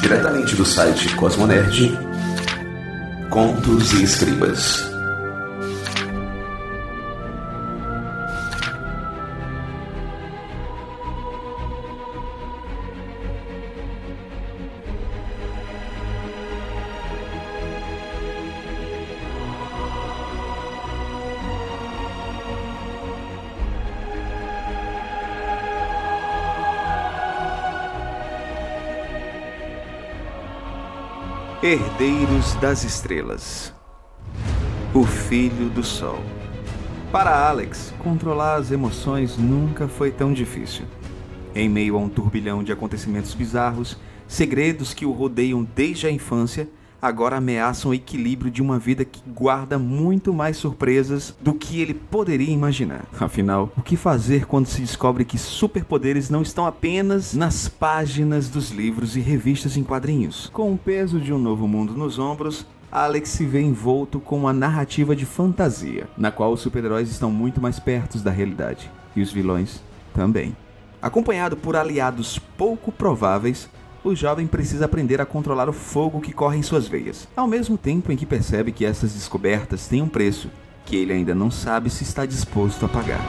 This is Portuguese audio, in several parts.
Diretamente do site Cosmonerd, Contos e Escribas. Herdeiros das Estrelas O Filho do Sol Para Alex, controlar as emoções nunca foi tão difícil. Em meio a um turbilhão de acontecimentos bizarros, segredos que o rodeiam desde a infância, agora ameaçam o equilíbrio de uma vida que guarda muito mais surpresas do que ele poderia imaginar. Afinal, o que fazer quando se descobre que superpoderes não estão apenas nas páginas dos livros e revistas em quadrinhos? Com o peso de um novo mundo nos ombros, Alex se vê envolto com uma narrativa de fantasia, na qual os super-heróis estão muito mais perto da realidade, e os vilões também. Acompanhado por aliados pouco prováveis, o jovem precisa aprender a controlar o fogo que corre em suas veias, ao mesmo tempo em que percebe que essas descobertas têm um preço que ele ainda não sabe se está disposto a pagar.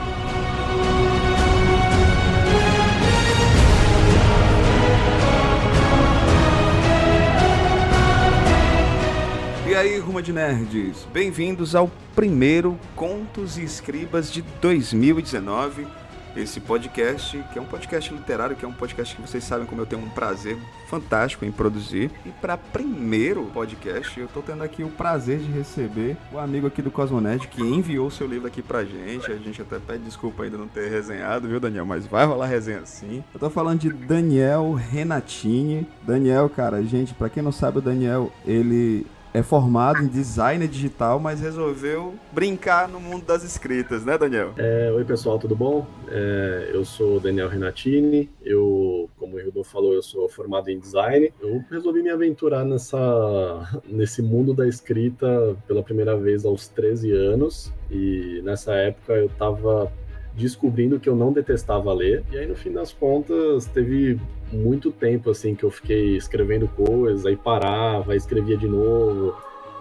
E aí, Ruma de Nerds, bem-vindos ao primeiro Contos e Escribas de 2019 esse podcast, que é um podcast literário, que é um podcast que vocês sabem como eu tenho um prazer fantástico em produzir. E para primeiro podcast, eu tô tendo aqui o prazer de receber o amigo aqui do Cosmonet que enviou seu livro aqui pra gente. A gente até pede desculpa ainda não ter resenhado, viu, Daniel? Mas vai rolar resenha sim. Eu tô falando de Daniel Renatini. Daniel, cara, gente, para quem não sabe, o Daniel, ele é formado em design digital, mas resolveu brincar no mundo das escritas, né, Daniel? É, oi, pessoal, tudo bom? É, eu sou Daniel Renatini, eu, como o Rodolfo falou, eu sou formado em design. Eu resolvi me aventurar nessa, nesse mundo da escrita pela primeira vez aos 13 anos, e nessa época eu estava descobrindo que eu não detestava ler. E aí, no fim das contas, teve muito tempo assim que eu fiquei escrevendo coisas, aí parava, escrevia de novo.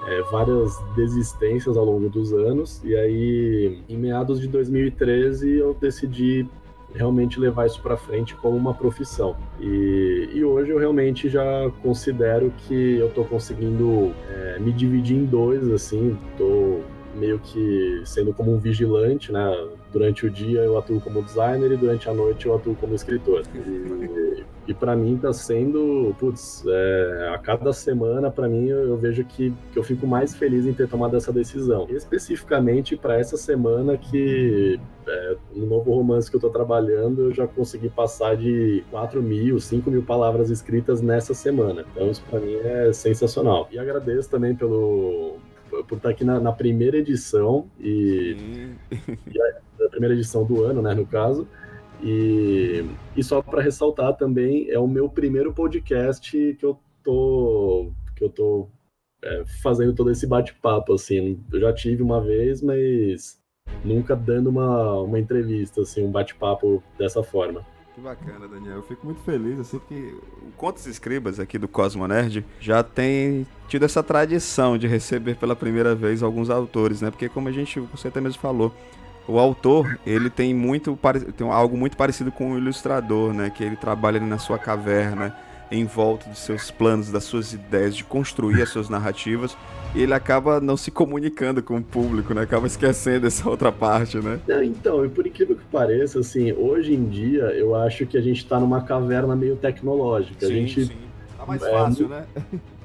É, várias desistências ao longo dos anos, e aí em meados de 2013 eu decidi realmente levar isso para frente como uma profissão. E, e, hoje eu realmente já considero que eu estou conseguindo é, me dividir em dois, assim, estou meio que sendo como um vigilante, né? durante o dia eu atuo como designer e durante a noite eu atuo como escritor. E, e para mim está sendo, putz, é, a cada semana para mim eu, eu, vejo que, que eu fico mais feliz em ter tomado essa decisão. Especificamente para essa semana que é, no novo romance que eu estou trabalhando eu já consegui passar de 4 mil, 5 mil palavras escritas nessa semana. Então isso para mim é sensacional. E agradeço também pelo por estar aqui na, na primeira edição e, e a, a, primeira edição do ano, né, no caso. E, e só para ressaltar também, é o meu primeiro podcast que eu tô que eu tô é, fazendo todo esse bate-papo assim. Eu já tive uma vez, mas nunca dando uma, uma entrevista assim, um bate-papo dessa forma. Que bacana, Daniel. Eu fico muito feliz, assim, que o Contos Escribas aqui do Cosmo Nerd já tem tido essa tradição de receber pela primeira vez alguns autores, né? Porque como a gente, você até mesmo falou, o autor, ele tem muito tem algo muito parecido com o ilustrador, né? Que ele trabalha ali na sua caverna, em volta dos seus planos, das suas ideias, de construir as suas narrativas e ele acaba não se comunicando com o público, né? Acaba esquecendo essa outra parte, né? Não, então, e por incrível que pareça, assim, hoje em dia eu acho que a gente tá numa caverna meio tecnológica. Sim, a gente, sim. Tá mais é, fácil, né?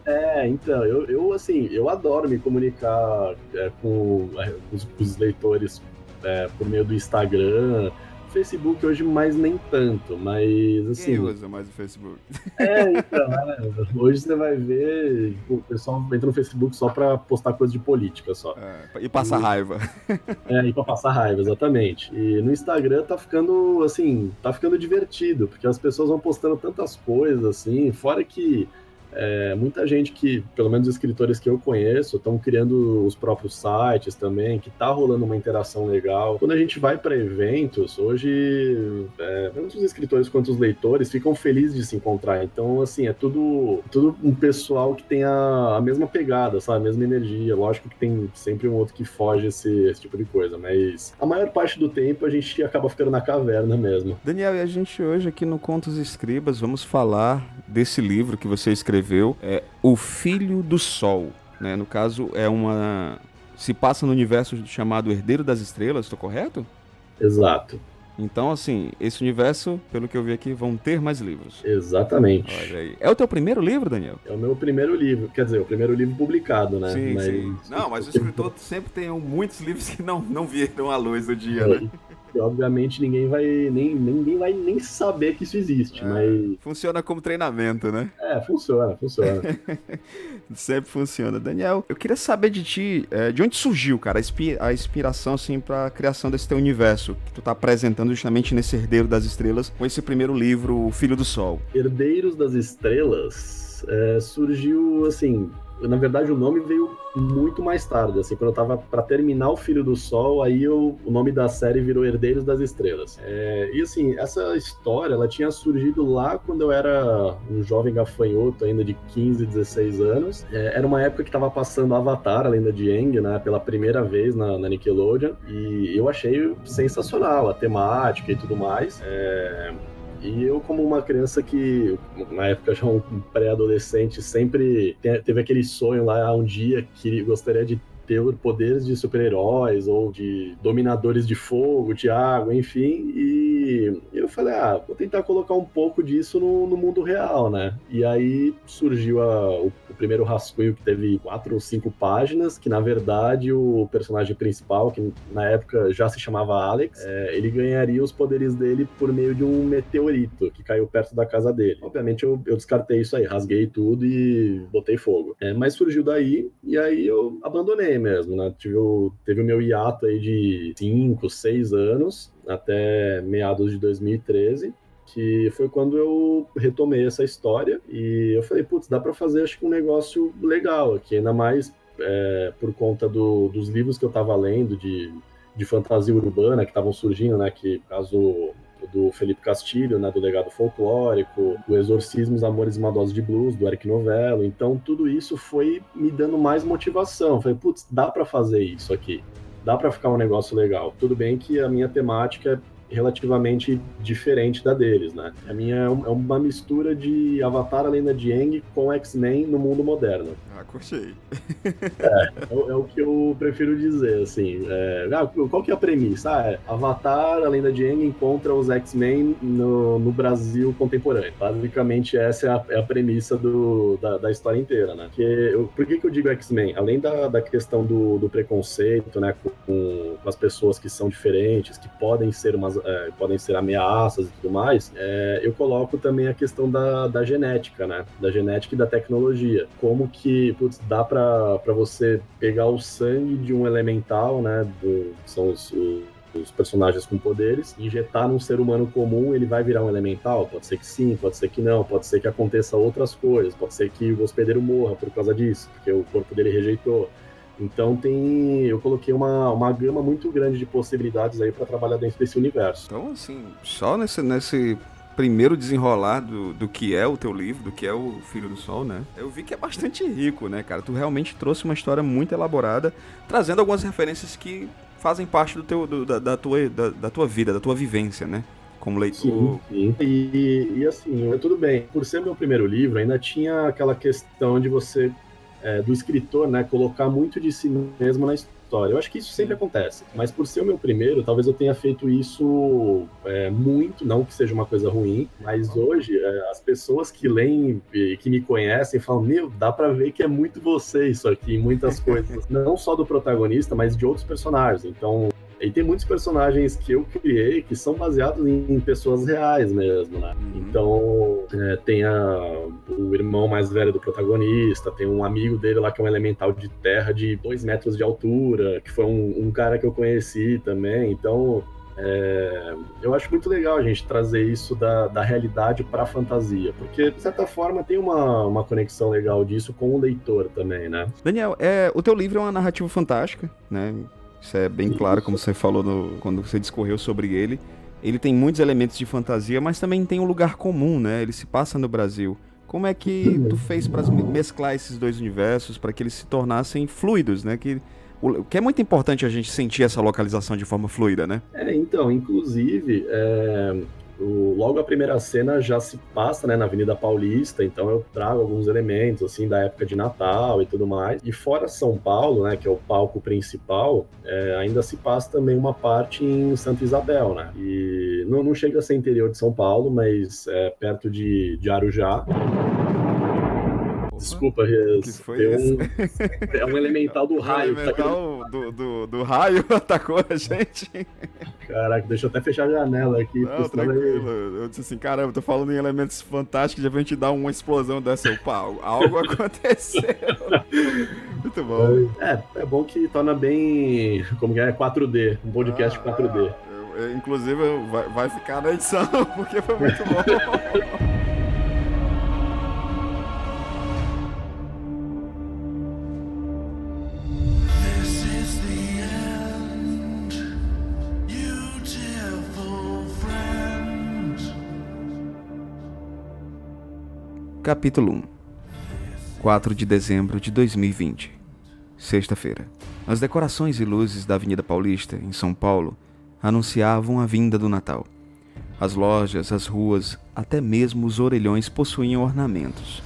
É, então, eu, eu assim, eu adoro me comunicar é, com, é, com, os, com, os, leitores é, por meio do Instagram, Facebook hoje mais nem tanto, mas assim. Quem usa mais o Facebook? É, então, né? hoje você vai ver o pessoal entra no Facebook só para postar coisa de política só. É, e passar raiva. É, e para passar raiva, exatamente. E no Instagram tá ficando assim, tá ficando divertido, porque as pessoas vão postando tantas coisas assim, fora que é, muita gente que, pelo menos os escritores que eu conheço, estão criando os próprios sites também, que tá rolando uma interação legal. Quando a gente vai para eventos, hoje, é, tanto os escritores quanto os leitores ficam felizes de se encontrar. Então, assim, é tudo, tudo um pessoal que tem a, a mesma pegada, sabe? A mesma energia. Lógico que tem sempre um outro que foge esse, esse tipo de coisa, mas a maior parte do tempo a gente acaba ficando na caverna mesmo. Daniel, e a gente hoje aqui no Contos Escribas vamos falar desse livro que você escreveu, é O Filho do Sol. Né? No caso, é uma. Se passa no universo chamado Herdeiro das Estrelas, estou correto? Exato. Então, assim, esse universo, pelo que eu vi aqui, vão ter mais livros. Exatamente. Olha aí. É o teu primeiro livro, Daniel? É o meu primeiro livro, quer dizer, o primeiro livro publicado, né? Sim, mas... sim. Não, mas o escritor sempre tem muitos livros que não, não viram a luz do dia, né? Obviamente ninguém vai nem ninguém vai nem saber que isso existe, é, mas funciona como treinamento, né? É, funciona, funciona. Sempre funciona. Daniel, eu queria saber de ti, é, de onde surgiu, cara, a inspiração assim para a criação desse teu universo que tu tá apresentando justamente nesse Herdeiro das Estrelas, com esse primeiro livro, O Filho do Sol. Herdeiros das Estrelas é, surgiu assim na verdade, o nome veio muito mais tarde, assim, quando eu tava para terminar o Filho do Sol, aí eu, o nome da série virou Herdeiros das Estrelas. É, e assim, essa história, ela tinha surgido lá quando eu era um jovem gafanhoto, ainda de 15, 16 anos. É, era uma época que tava passando Avatar, a Lenda de Aang, né, pela primeira vez na, na, Nickelodeon, e eu achei sensacional a temática e tudo mais. É, e eu, como uma criança que, na época já um pré-adolescente, sempre teve aquele sonho lá um dia que gostaria de ter poderes de super-heróis ou de dominadores de fogo, de água, enfim. E eu falei, ah, vou tentar colocar um pouco disso no, no mundo real, né? E aí surgiu a, o o primeiro rascunho que teve quatro ou cinco páginas, que na verdade o personagem principal, que na época já se chamava Alex, é, ele ganharia os poderes dele por meio de um meteorito que caiu perto da casa dele. Obviamente eu, eu descartei isso aí, rasguei tudo e botei fogo. É, mas surgiu daí, e aí eu abandonei mesmo, né? Tive o, teve o meu hiato aí de cinco, seis anos, até meados de 2013 que foi quando eu retomei essa história e eu falei, putz, dá para fazer acho que um negócio legal aqui, ainda mais é, por conta do, dos livros que eu estava lendo de, de fantasia urbana que estavam surgindo, né, que caso do Felipe Castilho, né, do Legado Folclórico, o Exorcismo, os Amores Maldosos de Blues, do Eric Novello. Então, tudo isso foi me dando mais motivação. Falei, putz, dá para fazer isso aqui. Dá para ficar um negócio legal. Tudo bem que a minha temática relativamente diferente da deles, né? A minha é, é uma mistura de Avatar, a Lenda de Aang com X-Men no mundo moderno. Ah, curti. é, é, é, o que eu prefiro dizer, assim. É, ah, qual que é a premissa? Ah, é Avatar, a Lenda de Aang encontra os X-Men no, no Brasil contemporâneo. Basicamente, essa é a, é a premissa do, da, da, história inteira, né? Que eu, por que, que eu digo X-Men? Além da, da questão do, do preconceito, né, com, com as pessoas que são diferentes, que podem ser umas é, podem ser ameaças e tudo mais, é, eu coloco também a questão da, da genética, né? Da genética e da tecnologia. Como que, putz, dá para você pegar o sangue de um elemental, né? Do, são os, os personagens com poderes, injetar num ser humano comum, ele vai virar um elemental? Pode ser que sim, pode ser que não, pode ser que aconteça outras coisas, pode ser que o hospedeiro morra por causa disso, porque o corpo dele rejeitou. Então tem, eu coloquei uma, uma gama muito grande de possibilidades aí para trabalhar dentro desse universo. Então assim, só nesse, nesse primeiro desenrolar do, do que é o teu livro, do que é o Filho do Sol, né? Eu vi que é bastante rico, né, cara? Tu realmente trouxe uma história muito elaborada, trazendo algumas referências que fazem parte do teu, do, da, da, tua, da, da tua vida, da tua vivência, né? como leitor. Sim, sim. E, e assim, tudo bem, por ser meu primeiro livro, ainda tinha aquela questão de você é, do escritor, né, colocar muito de si mesmo na história. Eu acho que isso sempre acontece, mas por ser o meu primeiro, talvez eu tenha feito isso é, muito, não que seja uma coisa ruim, mas hoje é, as pessoas que leem e que me conhecem falam: Meu, dá para ver que é muito você isso aqui, muitas coisas, não só do protagonista, mas de outros personagens. Então, e tem muitos personagens que eu criei que são baseados em, pessoas reais mesmo, né? Uhum. Então, é, tem a, o irmão mais velho do protagonista, tem um amigo dele lá que é um elemental de terra de dois metros de altura, que foi um, um cara que eu conheci também. Então, É, eu acho muito legal a gente trazer isso da, da realidade para a fantasia, porque, de certa forma, tem uma, uma conexão legal disso com o leitor também, né? Daniel, é, o teu livro é uma narrativa fantástica, né? Isso é bem claro, como você falou no, quando você discorreu sobre ele. Ele tem muitos elementos de fantasia, mas também tem um lugar comum, né? Ele se passa no Brasil. Como é que tu fez para mesclar esses dois universos para que eles se tornassem fluidos, né? Que o que é muito importante a gente sentir essa localização de forma fluida, né? É, então, inclusive, é, o, logo a primeira cena já se passa né, na Avenida Paulista, então eu trago alguns elementos assim da época de Natal e tudo mais. E fora São Paulo, né, que é o palco principal, é, ainda se passa também uma parte em Santa Isabel, né? E não, não chega a ser interior de São Paulo, mas é perto de, de Arujá. Desculpa, que foi um, é um elemental do raio. O elemental tá do, do, do, raio atacou a gente. Caraca, deixa eu até fechar a janela aqui. Não, tranquilo. Eu disse assim, caramba, tô falando em elementos fantásticos, já vem te dar uma explosão dessa. Opa, algo aconteceu. Muito bom. É, é bom que torna bem, como que é, 4D, um podcast ah, 4D. Eu, eu, inclusive, vai, vai ficar na edição, porque foi muito bom. Capítulo 1 4 de dezembro de 2020 Sexta-feira. As decorações e luzes da Avenida Paulista, em São Paulo, anunciavam a vinda do Natal. As lojas, as ruas, até mesmo os orelhões possuíam ornamentos.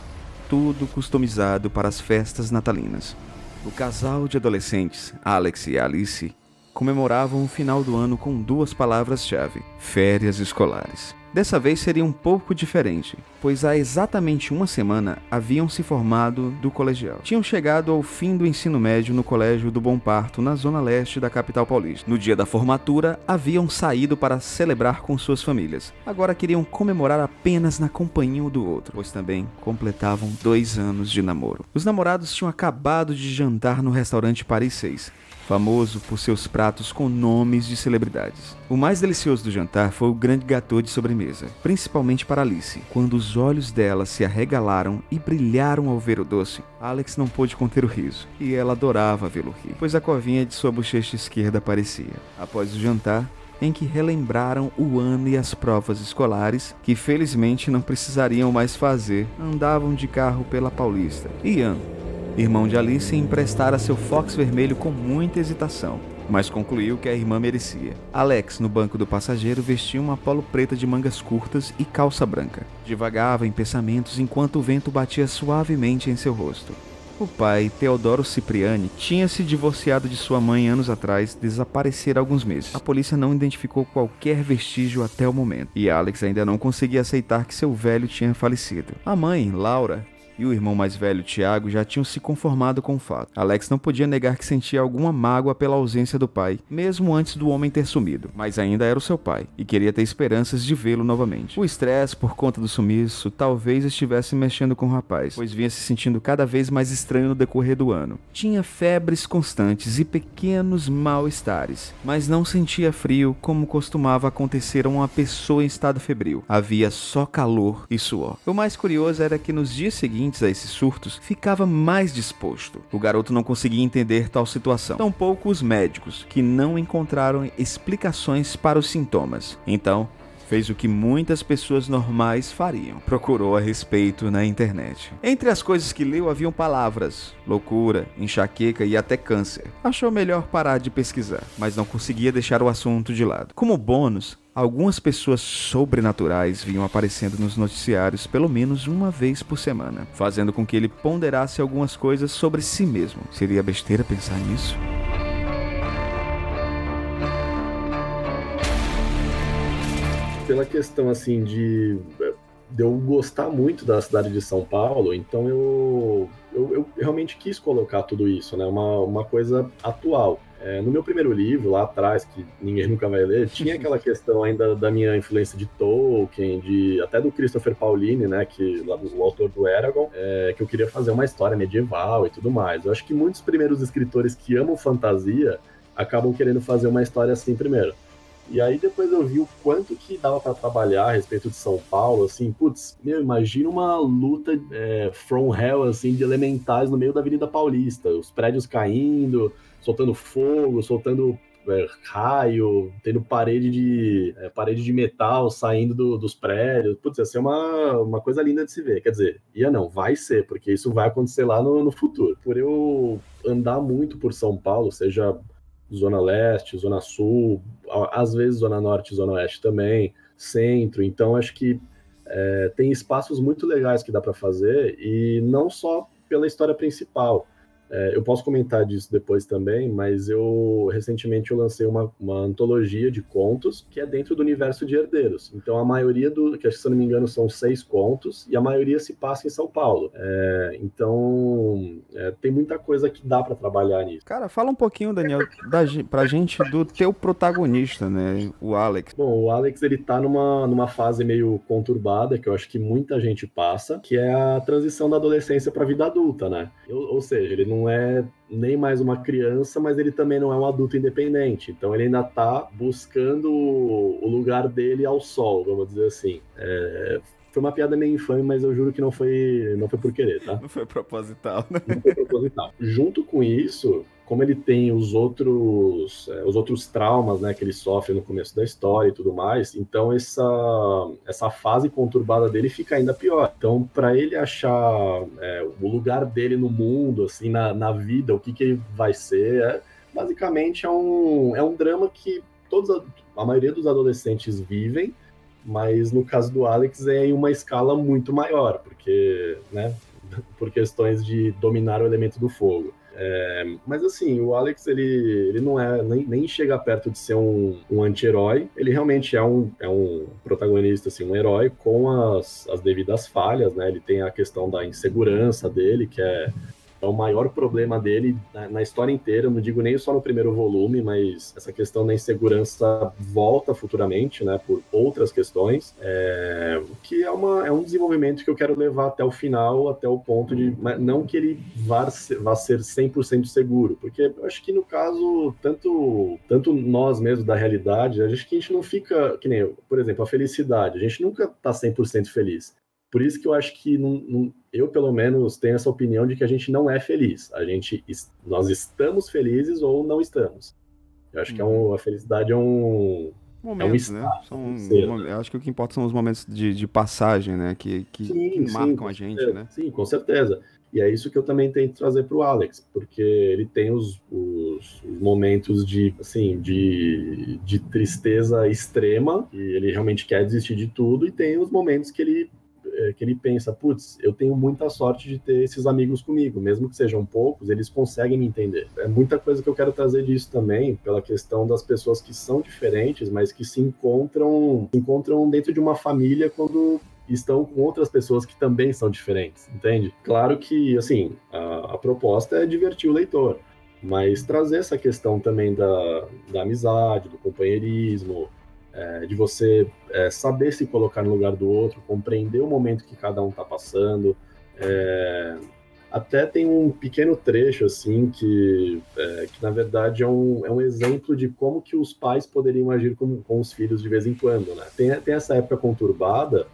Tudo customizado para as festas natalinas. O casal de adolescentes, Alex e Alice, comemoravam o final do ano com duas palavras-chave: férias escolares. Dessa vez seria um pouco diferente, pois há exatamente uma semana haviam se formado do colegial. Tinham chegado ao fim do ensino médio no Colégio do Bom Parto, na zona leste da capital paulista. No dia da formatura, haviam saído para celebrar com suas famílias. Agora queriam comemorar apenas na companhia um do outro, pois também completavam dois anos de namoro. Os namorados tinham acabado de jantar no restaurante Paris 6 famoso por seus pratos com nomes de celebridades. O mais delicioso do jantar foi o grande gâteau de sobremesa, principalmente para Alice. Quando os olhos dela se arregalaram e brilharam ao ver o doce, Alex não pôde conter o riso, e ela adorava vê-lo rir, pois a covinha de sua bochecha esquerda aparecia. Após o jantar, em que relembraram o ano e as provas escolares, que felizmente não precisariam mais fazer, andavam de carro pela Paulista. Ian, irmão de Alice, emprestara seu Fox vermelho com muita hesitação, mas concluiu que a irmã merecia. Alex, no banco do passageiro, vestia uma polo preta de mangas curtas e calça branca. Divagava em pensamentos enquanto o vento batia suavemente em seu rosto. O pai, Teodoro Cipriani, tinha se divorciado de sua mãe anos atrás, desaparecera alguns meses. A polícia não identificou qualquer vestígio até o momento, e Alex ainda não conseguia aceitar que seu velho tinha falecido. A mãe, Laura, e o irmão mais velho, Tiago, já tinham se conformado com o fato. Alex não podia negar que sentia alguma mágoa pela ausência do pai, mesmo antes do homem ter sumido, mas ainda era o seu pai e queria ter esperanças de vê-lo novamente. O estresse por conta do sumiço talvez estivesse mexendo com o rapaz, pois vinha se sentindo cada vez mais estranho no decorrer do ano. Tinha febres constantes e pequenos mal-estares, mas não sentia frio como costumava acontecer a uma pessoa em estado febril. Havia só calor e suor. O mais curioso era que nos dias seguintes seguintes a esses surtos, ficava mais disposto. O garoto não conseguia entender tal situação. Tampouco os médicos, que não encontraram explicações para os sintomas. Então, fez o que muitas pessoas normais fariam. Procurou a respeito na internet. Entre as coisas que leu haviam palavras, loucura, enxaqueca e até câncer. Achou melhor parar de pesquisar, mas não conseguia deixar o assunto de lado. Como bônus, algumas pessoas sobrenaturais vinham aparecendo nos noticiários pelo menos uma vez por semana, fazendo com que ele ponderasse algumas coisas sobre si mesmo. Seria besteira pensar nisso? Pela questão assim de de eu gostar muito da cidade de São Paulo, então eu, eu, eu realmente quis colocar tudo isso, né? Uma, uma coisa atual. É, no meu primeiro livro, lá atrás, que ninguém nunca vai ler, tinha aquela questão ainda da minha influência de Tolkien, de até do Christopher Pauline, né, que lá do, o autor do Eragon, é, que eu queria fazer uma história medieval e tudo mais. Eu acho que muitos primeiros escritores que amam fantasia acabam querendo fazer uma história assim primeiro. E aí depois eu vi o quanto que dava para trabalhar a respeito de São Paulo, assim, putz, meu, imagina uma luta é, from hell, assim, de elementais no meio da Avenida Paulista, os prédios caindo, soltando fogo, soltando é, raio, tendo parede de é, parede de metal saindo do, dos prédios. Putz, ia ser uma, uma coisa linda de se ver. Quer dizer, ia não, vai ser, porque isso vai acontecer lá no, no futuro. Por eu andar muito por São Paulo, seja Zona Leste, Zona Sul, às vezes Zona Norte, Zona Oeste também, Centro. Então, acho que é, tem espaços muito legais que dá para fazer e não só pela história principal. É, eu posso comentar disso depois também, mas eu recentemente eu lancei uma, uma antologia de contos que é dentro do universo de herdeiros. Então a maioria do, que se eu não me engano são seis contos e a maioria se passa em São Paulo. É, então é, tem muita coisa que dá para trabalhar nisso. Cara, fala um pouquinho, Daniel, da, pra gente do teu protagonista, né, o Alex. Bom, o Alex ele tá numa, numa fase meio conturbada que eu acho que muita gente passa, que é a transição da adolescência para a vida adulta, né? ou, ou seja, ele não não é nem mais uma criança, mas ele também não é um adulto independente. Então ele ainda está buscando o lugar dele ao sol, vamos dizer assim. É, foi uma piada meio infame, mas eu juro que não foi, não foi por querer, tá? Não foi proposital, né? Não foi proposital. Junto com isso, como ele tem os outros, é, os outros traumas né, que ele sofre no começo da história e tudo mais, então essa, essa fase conturbada dele fica ainda pior. Então, para ele achar é, o lugar dele no mundo, assim, na, na vida, o que, que ele vai ser, é, basicamente é um, é um drama que todos a, maioria dos adolescentes vivem, mas no caso do Alex é em uma escala muito maior, porque, né, por questões de dominar o elemento do fogo. É, mas assim, o Alex, ele, ele não é, nem, nem chega perto de ser um, um anti-herói, ele realmente é um, é um protagonista, assim, um herói com as, as devidas falhas, né? Ele tem a questão da insegurança dele, que é é o maior problema dele na, na, história inteira. Eu não digo nem só no primeiro volume, mas essa questão da insegurança volta futuramente, né, por outras questões, é, que é, uma, é um desenvolvimento que eu quero levar até o final, até o ponto de. Não que ele vá ser, vá ser 100% seguro, porque eu acho que no caso, tanto, tanto nós mesmos da realidade, acho que a gente não fica. Que nem, por exemplo, a felicidade. A gente nunca tá 100% feliz. Por isso que eu acho que não, não, eu, pelo menos, tenho essa opinião de que a gente não é feliz. A gente, nós estamos felizes ou não estamos. Eu acho hum. que é um, uhum. a felicidade é um, momentos, é um né? São, ser? Eu acho que o que importa são os momentos de, de passagem, né? Que, que, sim, que marcam sim, a gente, certeza. né? Sim, com certeza. E é isso que eu também tento trazer para o Alex, porque ele tem os, os, os, momentos de, assim, de, de tristeza extrema, e ele realmente quer desistir de tudo, e tem os momentos que ele que ele pensa, putz, eu tenho muita sorte de ter esses amigos comigo, mesmo que sejam poucos, eles conseguem me entender. É muita coisa que eu quero trazer disso também, pela questão das pessoas que são diferentes, mas que se encontram, se encontram dentro de uma família quando estão com outras pessoas que também são diferentes, entende? Claro que, assim, a, a proposta é divertir o leitor, mas trazer essa questão também da, da amizade, do companheirismo, é, de você é, saber se colocar no lugar do outro, compreender o momento que cada um está passando. É, até tem um pequeno trecho assim que, é, que na verdade é um, é um exemplo de como que os pais poderiam agir com, com os filhos de vez em quando, né? Tem, tem essa época conturbada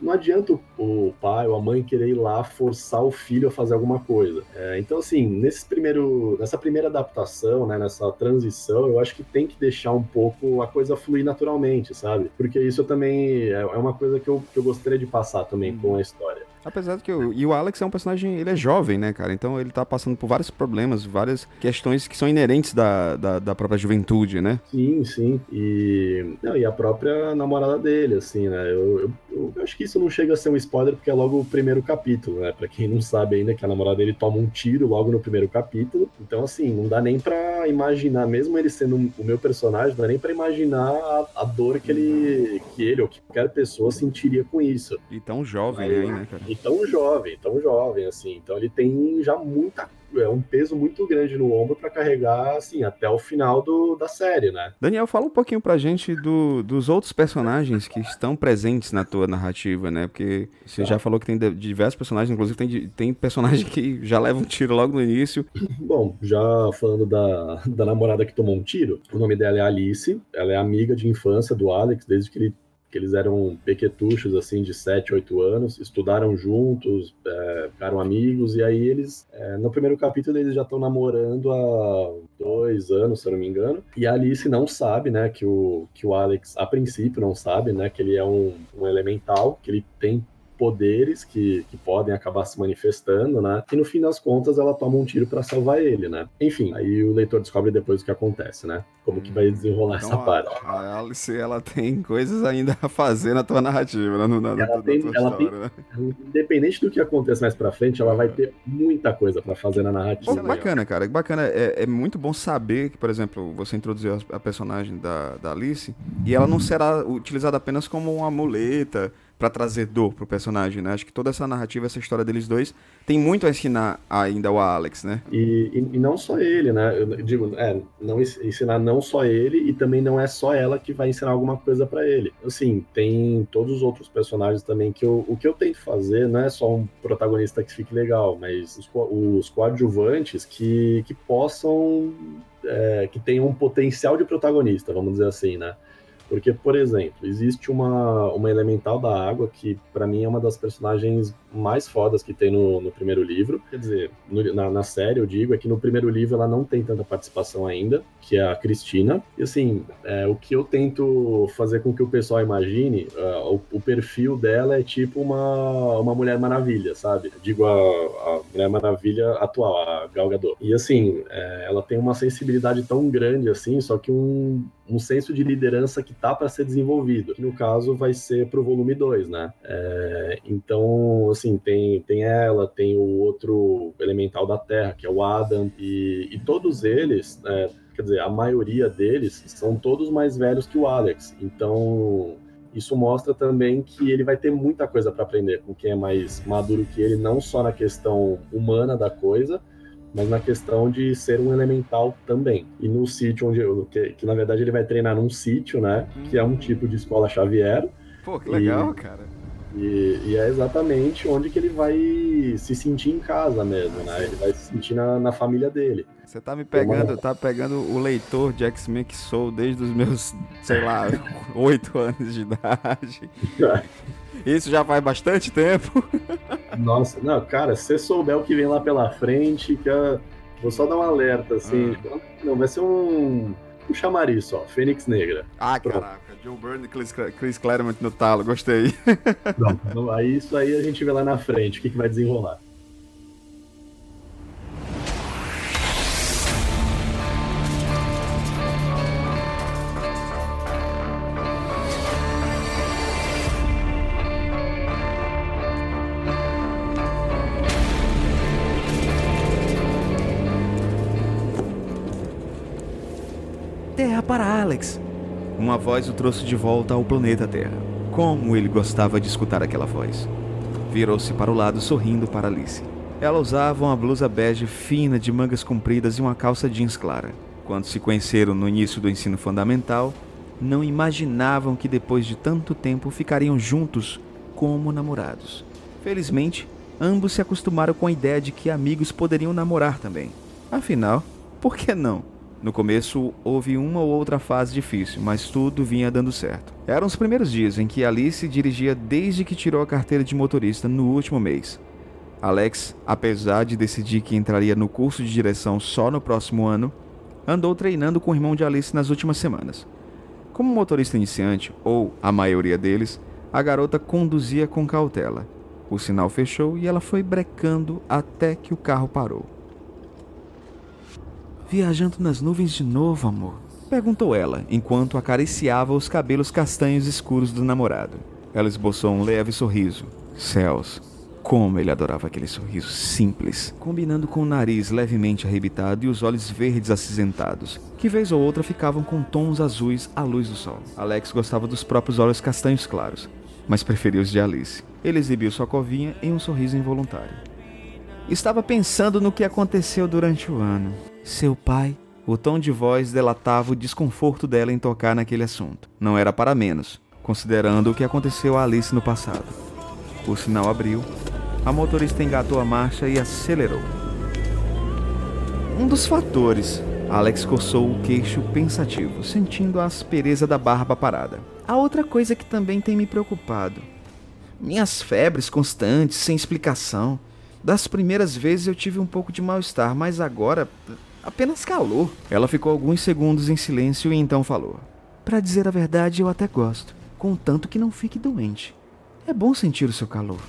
não adianta o pai ou a mãe querer ir lá forçar o filho a fazer alguma coisa. É, então, assim, nesse primeiro, nessa primeira adaptação, né, nessa transição, eu acho que tem que deixar um pouco a coisa fluir naturalmente, sabe? Porque isso também é, é uma coisa que eu, que eu gostaria de passar também com a história. Apesar de que o, e o Alex é um personagem, ele é jovem, né, cara? Então ele tá passando por vários problemas, várias questões que são inerentes da, da, da própria juventude, né? Sim, sim. E, não, e a própria namorada dele, assim, né? Eu, eu, eu, acho que isso não chega a ser um spoiler, porque é logo o primeiro capítulo, né? Pra quem não sabe ainda que a namorada dele toma um tiro logo no primeiro capítulo. Então, assim, não dá nem pra imaginar, mesmo ele sendo o meu personagem, não dá nem pra imaginar a, a dor que ele, que ele ou que qualquer pessoa sentiria com isso. E tão jovem aí, né, cara? E tão jovem, tão jovem, assim. Então ele tem já muita é um peso muito grande no ombro para carregar, assim, até o final do, da série, né? Daniel, fala um pouquinho pra gente do, dos outros personagens que estão presentes na tua narrativa, né? Porque você já falou que tem diversos personagens, inclusive tem, tem personagem que já leva um tiro logo no início. Bom, já falando da, da namorada que tomou um tiro, o nome dela é Alice, ela é amiga de infância do Alex, desde que ele que eles eram pequetuchos, assim, de 7, 8 anos, estudaram juntos, é, ficaram amigos, e aí eles, é, no primeiro capítulo, eles já estão namorando há dois anos, se eu não me engano, e a Alice não sabe, né, que o, que o Alex, a princípio, não sabe, né, que ele é um, um elemental, que ele tem poderes que, que podem acabar se manifestando, né? E no fim das contas ela toma um tiro para salvar ele, né? Enfim, aí o leitor descobre depois o que acontece, né? Como que vai desenrolar então, essa parte. A Alice, ela tem coisas ainda a fazer na tua narrativa, né? Na, na, ela tem, ela história, tem, né? Independente do que aconteça mais pra frente, ela vai ter muita coisa para fazer na narrativa. Pô, bacana, cara. Bacana. É, é, muito bom saber que, por exemplo, você introduziu a personagem da, da Alice e ela não será utilizada apenas como uma muleta para trazer dor pro personagem, né? Acho que toda essa narrativa, essa história deles dois, tem muito a ensinar ainda ao Alex, né? E, e, e, não só ele, né? Eu digo, é, não ensinar não só ele e também não é só ela que vai ensinar alguma coisa para ele. Assim, tem todos os outros personagens também que eu, o que eu tento fazer não é só um protagonista que fique legal, mas os, os coadjuvantes que, que possam, é, que tenham um potencial de protagonista, vamos dizer assim, né? Porque, por exemplo, existe uma, uma elemental da água que, para mim, é uma das personagens mais fodas que tem no, no primeiro livro. Quer dizer, no, na, na, série, eu digo, é que no primeiro livro ela não tem tanta participação ainda, que é a Cristina. E, assim, é, o que eu tento fazer com que o pessoal imagine, uh, o, o, perfil dela é tipo uma, uma Mulher Maravilha, sabe? Digo, a, a Mulher Maravilha atual, a Gal Gadot. E, assim, é, ela tem uma sensibilidade tão grande, assim, só que um, um senso de liderança que tá para ser desenvolvido. Que no caso vai ser pro volume 2, né? É, então, assim, tem, tem ela, tem o outro elemental da Terra, que é o Adam, e, e todos eles, é, quer dizer, a maioria deles são todos mais velhos que o Alex. Então, isso mostra também que ele vai ter muita coisa para aprender com quem é mais maduro que ele, não só na questão humana da coisa, mas na questão de ser um elemental também. E no sítio onde eu, que, que na verdade ele vai treinar num sítio, né? Hum. Que é um tipo de escola Xavier. Pô, que legal, e, cara. E, e, é exatamente onde que ele vai se sentir em casa mesmo, né? Ele vai se sentir na, na família dele. Você tá me pegando, tá pegando o leitor de X-Men que sou desde os meus, sei lá, oito anos de idade. Isso já faz bastante tempo. Nossa, não, cara, se você souber o que vem lá pela frente, que eu vou só dar um alerta, assim. Ah. Não, vai ser um, um chamariz só, Fênix Negra. Ah, Pronto. caraca. Joe Byrne e Chris, Chris Claremont no talo, gostei. Não, aí isso aí a gente vê lá na frente, o que, que vai desenrolar. Alex. Uma voz o trouxe de volta ao planeta Terra. Como ele gostava de escutar aquela voz. Virou-se para o lado sorrindo para Alice. Ela usava uma blusa bege fina de mangas compridas e uma calça jeans clara. Quando se conheceram no início do ensino fundamental, não imaginavam que depois de tanto tempo ficariam juntos como namorados. Felizmente, ambos se acostumaram com a ideia de que amigos poderiam namorar também. Afinal, por que não? No começo houve uma ou outra fase difícil, mas tudo vinha dando certo. Eram os primeiros dias em que Alice dirigia desde que tirou a carteira de motorista no último mês. Alex, apesar de decidir que entraria no curso de direção só no próximo ano, andou treinando com o irmão de Alice nas últimas semanas. Como motorista iniciante, ou a maioria deles, a garota conduzia com cautela. O sinal fechou e ela foi brecando até que o carro parou. Viajando nas nuvens de novo, amor? Perguntou ela, enquanto acariciava os cabelos castanhos escuros do namorado. Ela esboçou um leve sorriso. Céus, como ele adorava aquele sorriso simples, combinando com o nariz levemente arrebitado e os olhos verdes acinzentados, que vez ou outra ficavam com tons azuis à luz do sol. Alex gostava dos próprios olhos castanhos claros, mas preferia os de Alice. Ele exibiu sua covinha em um sorriso involuntário. Estava pensando no que aconteceu durante o ano. Seu pai. O tom de voz delatava o desconforto dela em tocar naquele assunto. Não era para menos, considerando o que aconteceu a Alice no passado. O sinal abriu, a motorista engatou a marcha e acelerou. Um dos fatores. Alex coçou o queixo pensativo, sentindo a aspereza da barba parada. A outra coisa que também tem me preocupado. Minhas febres constantes, sem explicação. Das primeiras vezes eu tive um pouco de mal-estar, mas agora apenas calor. Ela ficou alguns segundos em silêncio e então falou: Para dizer a verdade, eu até gosto, contanto que não fique doente. É bom sentir o seu calor.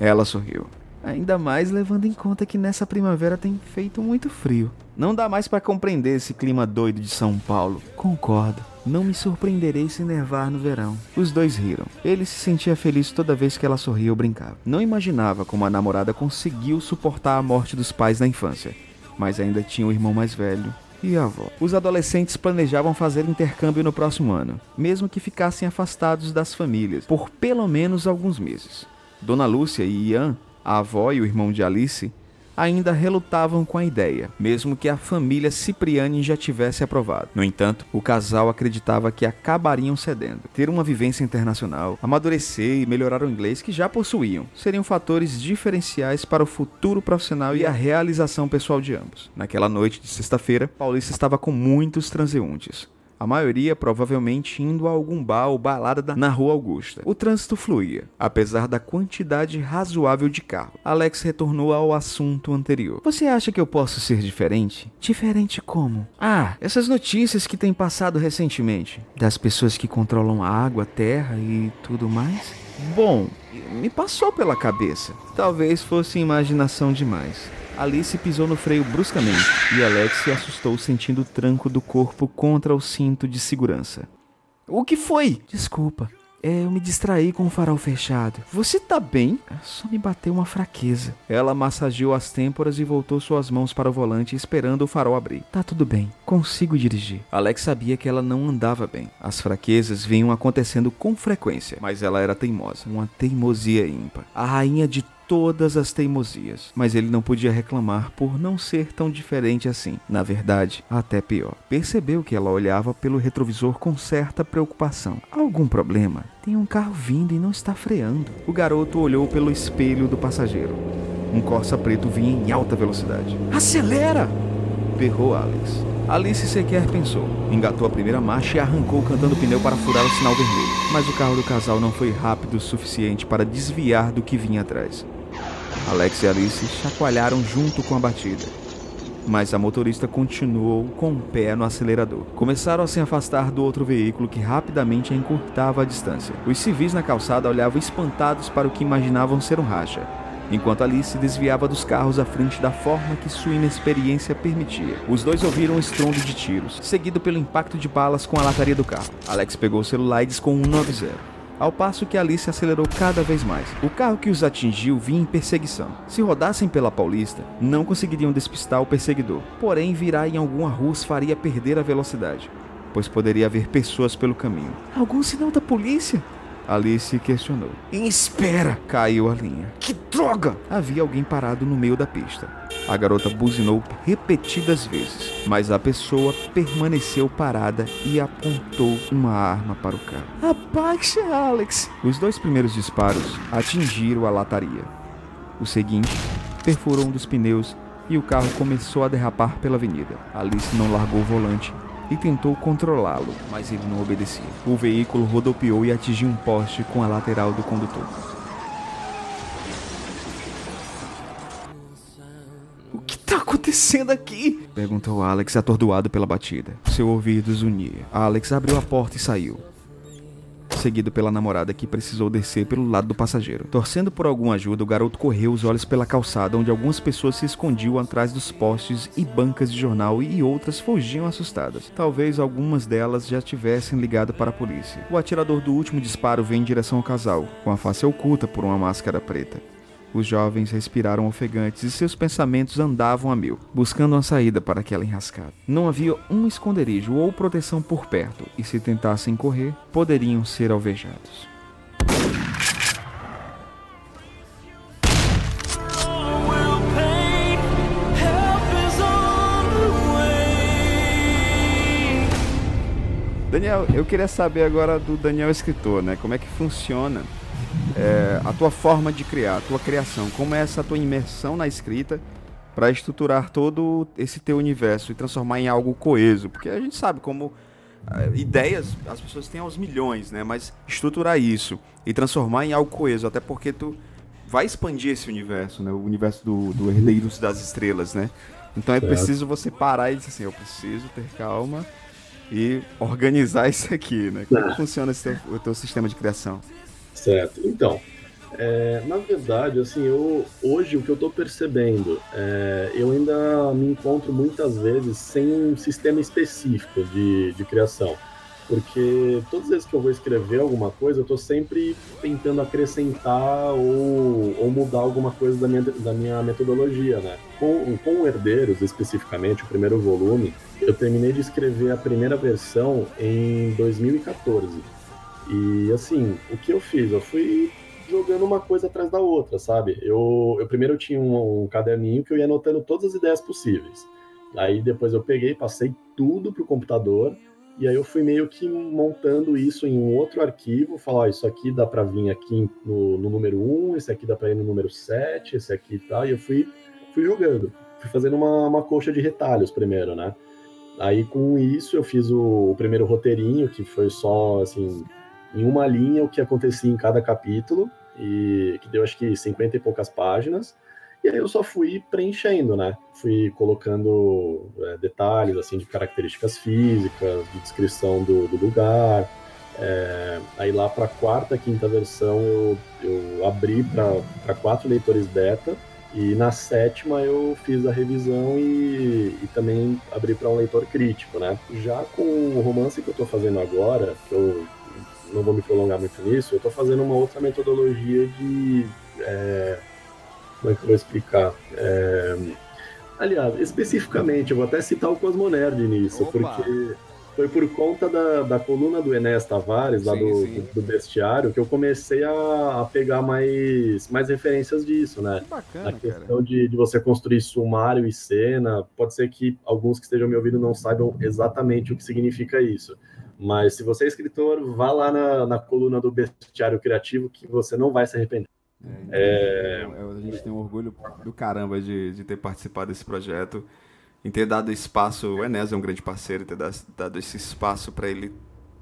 Ela sorriu. Ainda mais levando em conta que nessa primavera tem feito muito frio. Não dá mais para compreender esse clima doido de São Paulo. Concordo. Não me surpreenderei se nervar no verão. Os dois riram. Ele se sentia feliz toda vez que ela sorria ou brincava. Não imaginava como a namorada conseguiu suportar a morte dos pais na infância, mas ainda tinha o irmão mais velho e a avó. Os adolescentes planejavam fazer intercâmbio no próximo ano, mesmo que ficassem afastados das famílias por pelo menos alguns meses. Dona Lúcia e Ian, a avó e o irmão de Alice, ainda relutavam com a ideia, mesmo que a família Cipriani já tivesse aprovado. No entanto, o casal acreditava que acabariam cedendo. Ter uma vivência internacional, amadurecer e melhorar o inglês que já possuíam seriam fatores diferenciais para o futuro profissional e a realização pessoal de ambos. Naquela noite de sexta-feira, Paulista estava com muitos transeuntes a maioria provavelmente indo a algum bar ou balada na Rua Augusta. O trânsito fluía, apesar da quantidade razoável de carro. Alex retornou ao assunto anterior. Você acha que eu posso ser diferente? Diferente como? Ah, essas notícias que têm passado recentemente. Das pessoas que controlam a água, a terra e tudo mais? Bom, me passou pela cabeça. Talvez fosse imaginação demais. Alice pisou no freio bruscamente e Alex se assustou sentindo o tranco do corpo contra o cinto de segurança. O que foi? Desculpa. É, eu me distraí com o farol fechado. Você tá bem? Só me bateu uma fraqueza. Ela massageou as têmporas e voltou suas mãos para o volante, esperando o farol abrir. Tá tudo bem, consigo dirigir. Alex sabia que ela não andava bem. As fraquezas vinham acontecendo com frequência, mas ela era teimosa, uma teimosia ímpar. A rainha de todas as teimosias, mas ele não podia reclamar por não ser tão diferente assim. Na verdade, até pior. Percebeu que ela olhava pelo retrovisor com certa preocupação. Algum problema? Tem um carro vindo e não está freando. O garoto olhou pelo espelho do passageiro. Um Corsa preto vinha em alta velocidade. Acelera! berrou Alex. Alice sequer pensou. Engatou a primeira marcha e arrancou cantando o pneu para furar o sinal vermelho. Mas o carro do casal não foi rápido o suficiente para desviar do que vinha atrás. Alex e Alice chacoalharam junto com a batida. Mas a motorista continuou com o pé no acelerador. Começaram a se afastar do outro veículo que rapidamente encurtava a distância. Os civis na calçada olhavam espantados para o que imaginavam ser um racha, enquanto Alice desviava dos carros à frente da forma que sua inexperiência permitia. Os dois ouviram um estrondo de tiros, seguido pelo impacto de balas com a lataria do carro. Alex pegou o celular e discou 190 ao passo que Alice acelerou cada vez mais. O carro que os atingiu vinha em perseguição. Se rodassem pela Paulista, não conseguiriam despistar o perseguidor. Porém, virar em alguma rua os faria perder a velocidade, pois poderia haver pessoas pelo caminho. Algum sinal da polícia? Alice questionou. Espera! Caiu a linha. Que droga! Havia alguém parado no meio da pista. A garota buzinou repetidas vezes, mas a pessoa permaneceu parada e apontou uma arma para o carro. Abaixa, Alex! Os dois primeiros disparos atingiram a lataria. O seguinte perfurou um dos pneus e o carro começou a derrapar pela avenida. Alice não largou o volante e tentou controlá-lo, mas ele não obedecia. O veículo rodopiou e atingiu um poste com a lateral do condutor. Acontecendo aqui? perguntou Alex, atordoado pela batida. Seu ouvido zunia. Alex abriu a porta e saiu seguido pela namorada que precisou descer pelo lado do passageiro. Torcendo por alguma ajuda, o garoto correu os olhos pela calçada, onde algumas pessoas se escondiam atrás dos postes e bancas de jornal e outras fugiam assustadas. Talvez algumas delas já tivessem ligado para a polícia. O atirador do último disparo veio em direção ao casal, com a face oculta por uma máscara preta. Os jovens respiraram ofegantes e seus pensamentos andavam a mil, buscando uma saída para aquela enrascada. Não havia um esconderijo ou proteção por perto, e se tentassem correr, poderiam ser alvejados. Daniel, eu queria saber agora do Daniel escritor, né? Como é que funciona é, a tua forma de criar, a tua criação, como é essa tua imersão na escrita para estruturar todo esse teu universo e transformar em algo coeso, porque a gente sabe como é, ideias as pessoas têm aos milhões, né? Mas estruturar isso e transformar em algo coeso, até porque tu vai expandir esse universo, né? O universo do, do Herdeiros das Estrelas, né? Então é preciso você parar e dizer assim, eu preciso ter calma e organizar isso aqui, né? Como ah. funciona esse teu, o teu sistema de criação? Certo. Então, é, na verdade, assim, eu, hoje o que eu estou percebendo, é, eu ainda me encontro muitas vezes sem um sistema específico de, de criação. Porque todas as vezes que eu vou escrever alguma coisa, eu estou sempre tentando acrescentar ou, ou mudar alguma coisa da minha, da minha metodologia, né? Com, com Herdeiros, especificamente, o primeiro volume, eu terminei de escrever a primeira versão em 2014. E, assim, o que eu fiz? Eu fui jogando uma coisa atrás da outra, sabe? Eu, eu primeiro tinha um, um caderninho que eu ia anotando todas as ideias possíveis. Aí depois eu peguei, passei tudo pro computador e aí eu fui meio que montando isso em um outro arquivo, falar, isso aqui dá para vir aqui no, no, número 1, esse aqui dá para ir no número 7, esse aqui tá, e eu fui, fui jogando. Fui fazendo uma, uma coxa de retalhos primeiro, né? Aí com isso eu fiz o, o primeiro roteirinho, que foi só, assim, em uma linha o que acontecia em cada capítulo, e que deu acho que 50 e poucas páginas. E aí eu só fui preenchendo, né? Fui colocando é, detalhes, assim, de características físicas, de descrição do, do lugar. É, aí lá para a quarta, quinta versão eu, eu abri para quatro leitores beta e na sétima eu fiz a revisão e, e também abri para um leitor crítico, né? Já com o romance que eu estou fazendo agora, que eu não vou me prolongar muito nisso, eu estou fazendo uma outra metodologia de é, como é que eu vou explicar? É... Aliás, especificamente, eu vou até citar o Cosmonerd nisso, Opa. porque foi por conta da, da coluna do Enéas Tavares, lá sim, do, sim. do, Bestiário, que eu comecei a, a, pegar mais, mais referências disso, né? Que bacana, a questão de, de, você construir sumário e cena. Pode ser que alguns que estejam me ouvindo não saibam exatamente o que significa isso. Mas se você é escritor, vá lá na, na coluna do Bestiário Criativo que você não vai se arrepender. É, é... a gente tem um orgulho do caramba de, de ter participado desse projeto, em ter dado espaço. O Enes é um grande parceiro, ter dado esse espaço para ele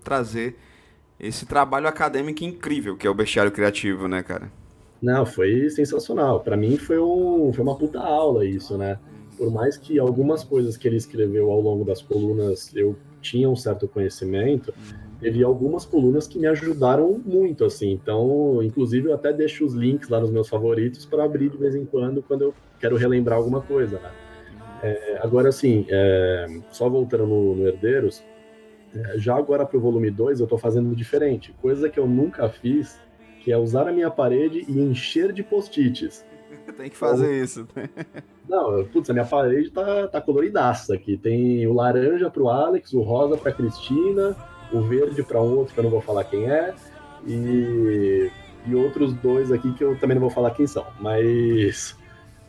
trazer esse trabalho acadêmico incrível que é o bestiário criativo, né, cara? Não, foi sensacional. Para mim foi, um, foi uma puta aula isso, né? Por mais que algumas coisas que ele escreveu ao longo das colunas eu tinha um certo conhecimento, teve algumas colunas que me ajudaram muito, assim. Então, inclusive, eu até deixo os links lá nos meus favoritos para abrir de vez em quando, quando eu quero relembrar alguma coisa, né? É, agora, assim, é, só voltando no, no Herdeiros, é, já agora para o volume 2 eu estou fazendo diferente. Coisa que eu nunca fiz, que é usar a minha parede e encher de post-its. Tem que fazer isso. Não, putz, a minha parede tá, tá coloridaça aqui. Tem o laranja para o Alex, o rosa para Cristina, o verde para um outro que eu não vou falar quem é, e, e outros dois aqui que eu também não vou falar quem são. Mas,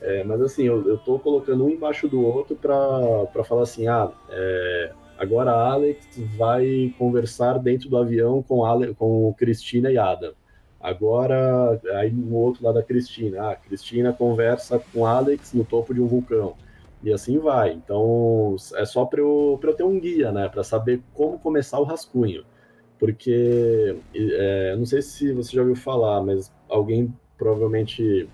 é, mas assim, eu, eu tô colocando um embaixo do outro para falar assim: ah, é, agora Alex vai conversar dentro do avião com, Ale, com Cristina e Adam. Agora, aí no outro lado da Cristina, ah, Cristina conversa com Alex no topo de um vulcão e assim vai. Então, é só para eu, eu ter um guia, né, para saber como começar o rascunho. Porque, é, não sei se você já ouviu falar, mas alguém provavelmente,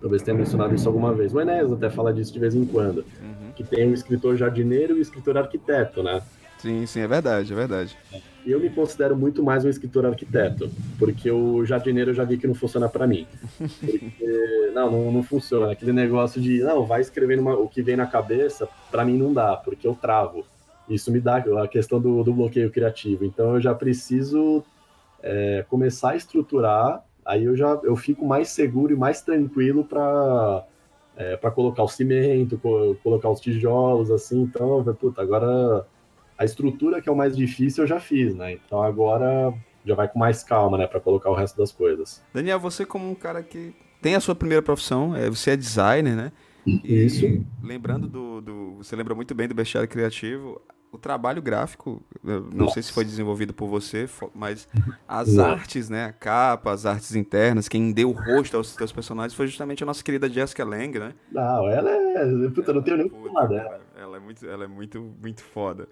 talvez tenha mencionado isso alguma vez. O Enéas até fala disso de vez em quando, uhum. que tem o escritor jardineiro e o escritor arquiteto, né? Sim, sim, é verdade, é verdade. Eu me considero muito mais um escritor arquiteto, porque o jardineiro eu já vi que não funciona para mim. Porque, não, não, não, funciona. Aquele negócio de, não, vai escrevendo uma, o que vem na cabeça, para mim não dá, porque eu travo. Isso me dá a questão do, do bloqueio criativo. Então eu já preciso é, começar a estruturar, aí eu já eu fico mais seguro e mais tranquilo para é, para colocar o cimento, colocar os tijolos, assim. Então, puta, agora a estrutura que é o mais difícil eu já fiz, né? Então agora já vai com mais calma, né, para colocar o resto das coisas. Daniel, você como um cara que tem a sua primeira profissão, é, você é designer, né? Isso. E lembrando do, do, você lembra muito bem do bestiário criativo. o trabalho gráfico, não Nossa. sei se foi desenvolvido por você, mas as artes, né, a capa, as artes internas, quem deu o rosto aos seus personagens foi justamente a nossa querida Jessica Lang, né? Não, ela é, puta, não tenho nem o que falar dela. Ela é muito, ela é muito, muito foda.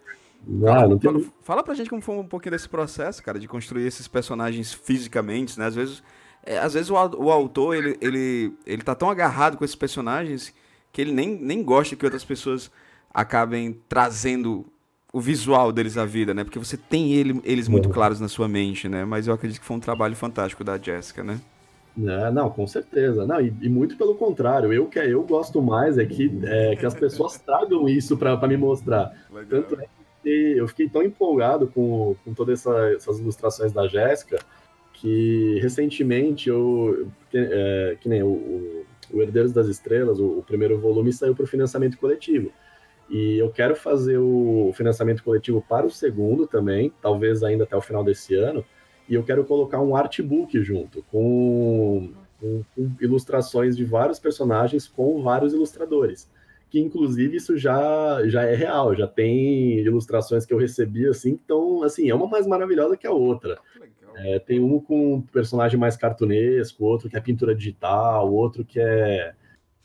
Não, fala, tenho... fala, pra gente como foi um pouquinho desse processo, cara, de construir esses personagens fisicamente, né? Às vezes, é, às vezes o, o autor, ele, ele, ele tá tão agarrado com esses personagens que ele nem, nem gosta que outras pessoas acabem trazendo o visual deles à vida, né? Porque você tem ele, eles muito uhum. claros na sua mente, né? Mas eu acredito que foi um trabalho fantástico da Jessica, né? É, não, com certeza. Não, e, e, muito pelo contrário. Eu que eu gosto mais é que, é, que as pessoas tragam isso para me mostrar. Legal. Tanto é que eu fiquei tão empolgado com, com todas essa, essas ilustrações da Jéssica que recentemente eu. Que, é, que nem o, o, o, Herdeiros das Estrelas, o, o primeiro volume, saiu para o financiamento coletivo. E eu quero fazer o financiamento coletivo para o segundo também, talvez ainda até o final desse ano. E eu quero colocar um artbook junto, com, com, com ilustrações de vários personagens com vários ilustradores. Que inclusive isso já, já é real, já tem ilustrações que eu recebi assim, então assim, é uma mais maravilhosa que a outra. É, tem um com um personagem mais cartunesco, outro que é pintura digital, outro que é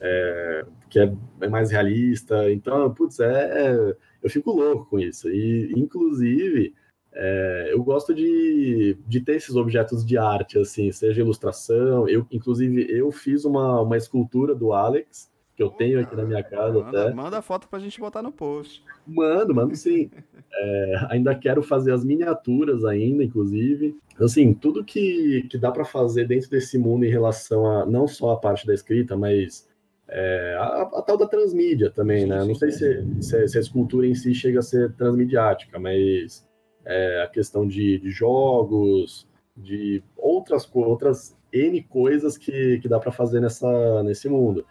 é, que é, mais realista. Então, putz, é, é, eu fico louco com isso. E, inclusive, é, eu gosto de, de ter esses objetos de arte, assim, seja ilustração. Eu, inclusive, eu fiz uma, uma escultura do Alex, que eu tenho aqui na minha casa manda, até. Manda a foto pra gente botar no post. Mando, mando sim. É, ainda quero fazer as miniaturas ainda, inclusive. Assim, tudo que, que dá para fazer dentro desse mundo em relação a não só a parte da escrita, mas é, a, a, tal da transmídia também, né? Não sei se, se, se, a escultura em si chega a ser transmediática, mas é, a questão de, de, jogos, de outras, outras N coisas que, que dá para fazer nessa, nesse mundo.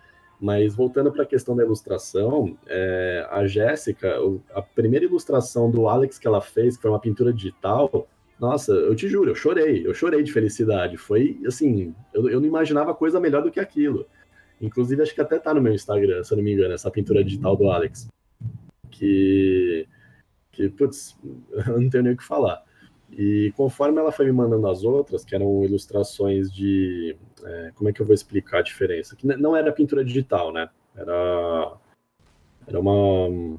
Mas voltando para a questão da ilustração, é, a Jéssica, a primeira ilustração do Alex que ela fez, que foi uma pintura digital, nossa, eu te juro, eu chorei, eu chorei de felicidade. Foi assim, eu, eu não imaginava coisa melhor do que aquilo. Inclusive, acho que até tá no meu Instagram, se eu não me engano, essa pintura digital do Alex. Que, que putz, eu não tenho nem o que falar. E conforme ela foi me mandando as outras, que eram ilustrações de. É, como é que eu vou explicar a diferença? Que não era pintura digital, né? Era. Era uma.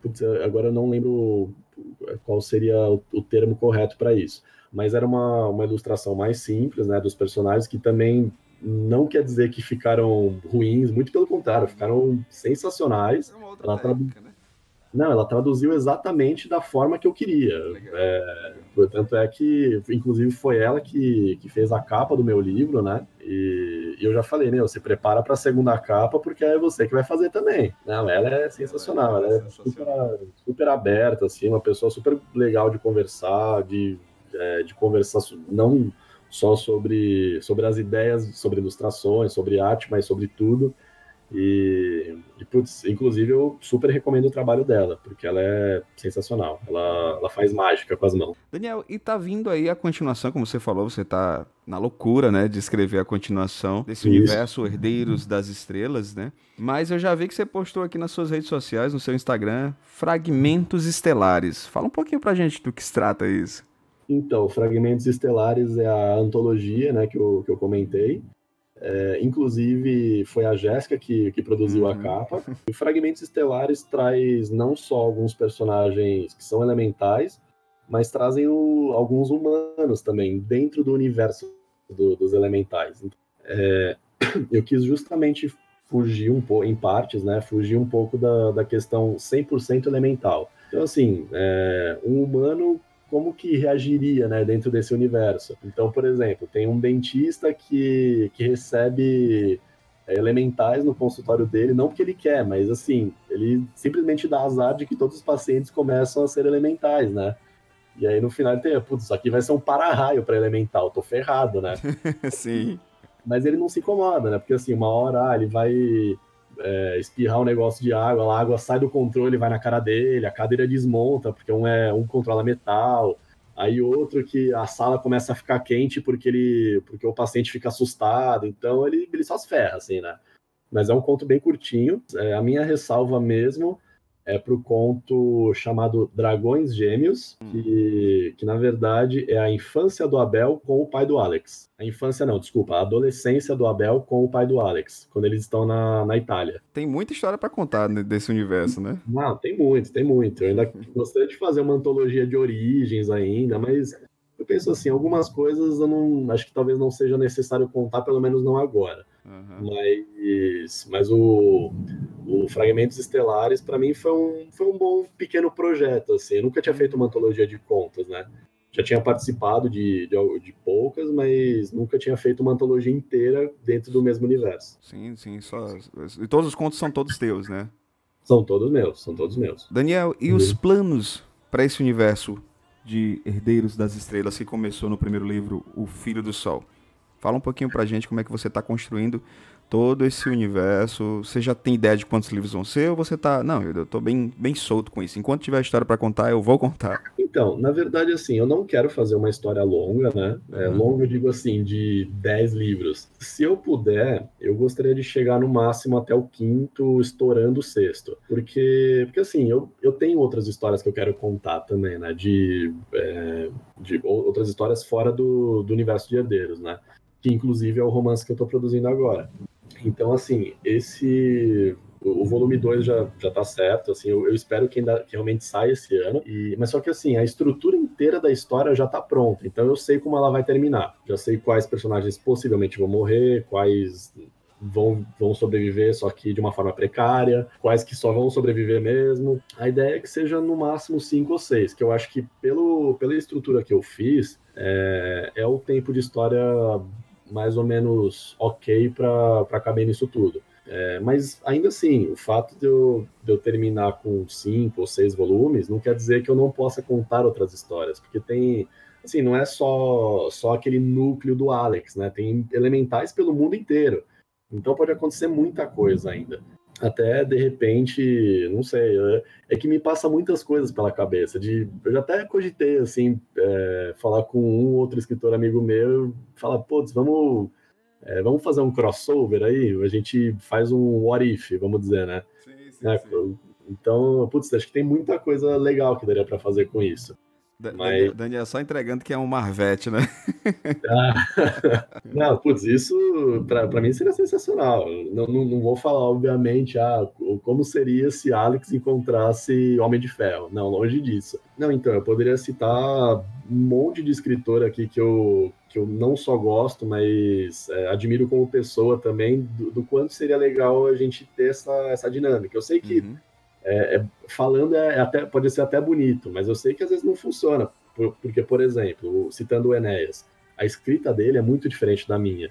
Putz, agora eu não lembro qual seria o, o termo correto para isso. Mas era uma, uma ilustração mais simples, né? Dos personagens que também não quer dizer que ficaram ruins, muito pelo contrário, ficaram sensacionais. É ela técnica, né? Não, ela traduziu exatamente da forma que eu queria. É, portanto, é que, inclusive, foi ela que, que fez a capa do meu livro, né? E, e eu já falei, né? Você prepara para a segunda capa, porque é você que vai fazer também. Não, ela é sensacional, ela é, ela é super, super, aberta, assim, uma pessoa super legal de conversar, de, é, de conversar, não só sobre, sobre as ideias, sobre ilustrações, sobre arte, mas sobre tudo. E, e putz, inclusive eu super recomendo o trabalho dela, porque ela é sensacional. Ela, ela faz mágica com as mãos. Daniel, e tá vindo aí a continuação, como você falou, você tá na loucura, né, de escrever a continuação desse Isso. universo Herdeiros das Estrelas, né? Mas eu já vi que você postou aqui nas suas redes sociais, no seu Instagram, Fragmentos Estelares. Fala um pouquinho pra gente do que se trata isso. Então, Fragmentos Estelares é a antologia né, que, eu, que eu comentei. É, inclusive, foi a Jéssica que, que produziu uhum. a capa. E Fragmentos Estelares traz não só alguns personagens que são elementais, mas trazem o, alguns humanos também, dentro do universo do, dos elementais. É, eu quis justamente fugir um pouco, em partes, né, fugir um pouco da, da questão 100% elemental. Então, assim, é, um humano como que reagiria né, dentro desse universo. Então, por exemplo, tem um dentista que, que recebe é, elementais no consultório dele, não porque ele quer, mas assim, ele simplesmente dá azar de que todos os pacientes começam a ser elementais, né? E aí no final ele tem, putz, isso aqui vai ser um para-raio para elemental, tô ferrado, né? Sim. Mas ele não se incomoda, né? Porque assim, uma hora ah, ele vai é, espirrar um negócio de água, a água sai do controle, vai na cara dele, a cadeira desmonta, porque um é um controla metal, aí outro que a sala começa a ficar quente porque ele porque o paciente fica assustado, então ele, ele só se ferra, assim, né? Mas é um conto bem curtinho. É, a minha ressalva mesmo é para o conto chamado Dragões Gêmeos, hum. que, que na verdade é a infância do Abel com o pai do Alex. A infância não, desculpa, a adolescência do Abel com o pai do Alex, quando eles estão na, na Itália. Tem muita história para contar desse universo, né? Não, tem muito, tem muito. Eu ainda gostaria de fazer uma antologia de origens ainda, mas eu penso assim, algumas coisas eu não acho que talvez não seja necessário contar, pelo menos não agora. Uhum. Mas, mas o, o Fragmentos Estelares, para mim, foi um, foi um bom pequeno projeto. Assim. Eu nunca tinha feito uma antologia de contos, né? Já tinha participado de, de, de, poucas, mas nunca tinha feito uma antologia inteira dentro do mesmo universo. Sim, sim. Só... E todos os contos são todos teus, né? São todos meus, são todos meus. Daniel, e uhum. os planos para esse universo de Herdeiros das Estrelas que começou no primeiro livro, O Filho do Sol? Fala um pouquinho pra gente como é que você está construindo todo esse universo. Você já tem ideia de quantos livros vão ser ou você tá, não, eu tô bem, bem solto com isso. Enquanto tiver história para contar, eu vou contar. Então, na verdade assim, eu não quero fazer uma história longa, né? É, uhum. Longa eu digo assim, de 10 livros. Se eu puder, eu gostaria de chegar no máximo até o quinto, estourando o sexto. Porque, porque assim, eu, eu tenho outras histórias que eu quero contar também, né? De, é, de outras histórias fora do, do universo de herdeiros, né? Que inclusive é o romance que eu estou produzindo agora. Então, assim, esse o volume 2 já, já tá certo, assim, eu, eu espero que, ainda, que realmente saia esse ano, e, mas só que assim, a estrutura inteira da história já tá pronta, então eu sei como ela vai terminar, já sei quais personagens possivelmente vão morrer, quais vão, vão sobreviver, só que de uma forma precária, quais que só vão sobreviver mesmo. A ideia é que seja no máximo cinco ou seis, que eu acho que pelo, pela estrutura que eu fiz, é, é o tempo de história mais ou menos ok para caber nisso tudo. É, mas ainda assim, o fato de eu, de eu terminar com cinco ou seis volumes não quer dizer que eu não possa contar outras histórias, porque tem, assim, não é só, só aquele núcleo do Alex, né? Tem elementais pelo mundo inteiro. Então pode acontecer muita coisa ainda até de repente, não sei, é, é, que me passa muitas coisas pela cabeça. De, eu já até cogitei, assim, é, falar com um outro escritor amigo meu, falar, putz, vamos, é, vamos fazer um crossover aí, a gente faz um what if, vamos dizer, né? Sim, sim, é, sim. Então, putz, acho que tem muita coisa legal que daria para fazer com isso. Mas... Daniel só entregando que é um Marvete, né? Ah, não, putz, isso para mim seria sensacional. Não, não, não, vou falar, obviamente, ah, como seria se Alex encontrasse Homem de Ferro. Não, longe disso. Não, então, eu poderia citar um monte de escritor aqui que eu, que eu não só gosto, mas é, admiro como pessoa também, do, do, quanto seria legal a gente ter essa, essa dinâmica. Eu sei que. Uhum é, é, falando é, até, pode ser até bonito, mas eu sei que às vezes não funciona. Por, porque, por exemplo, citando o Enéas, a escrita dele é muito diferente da minha,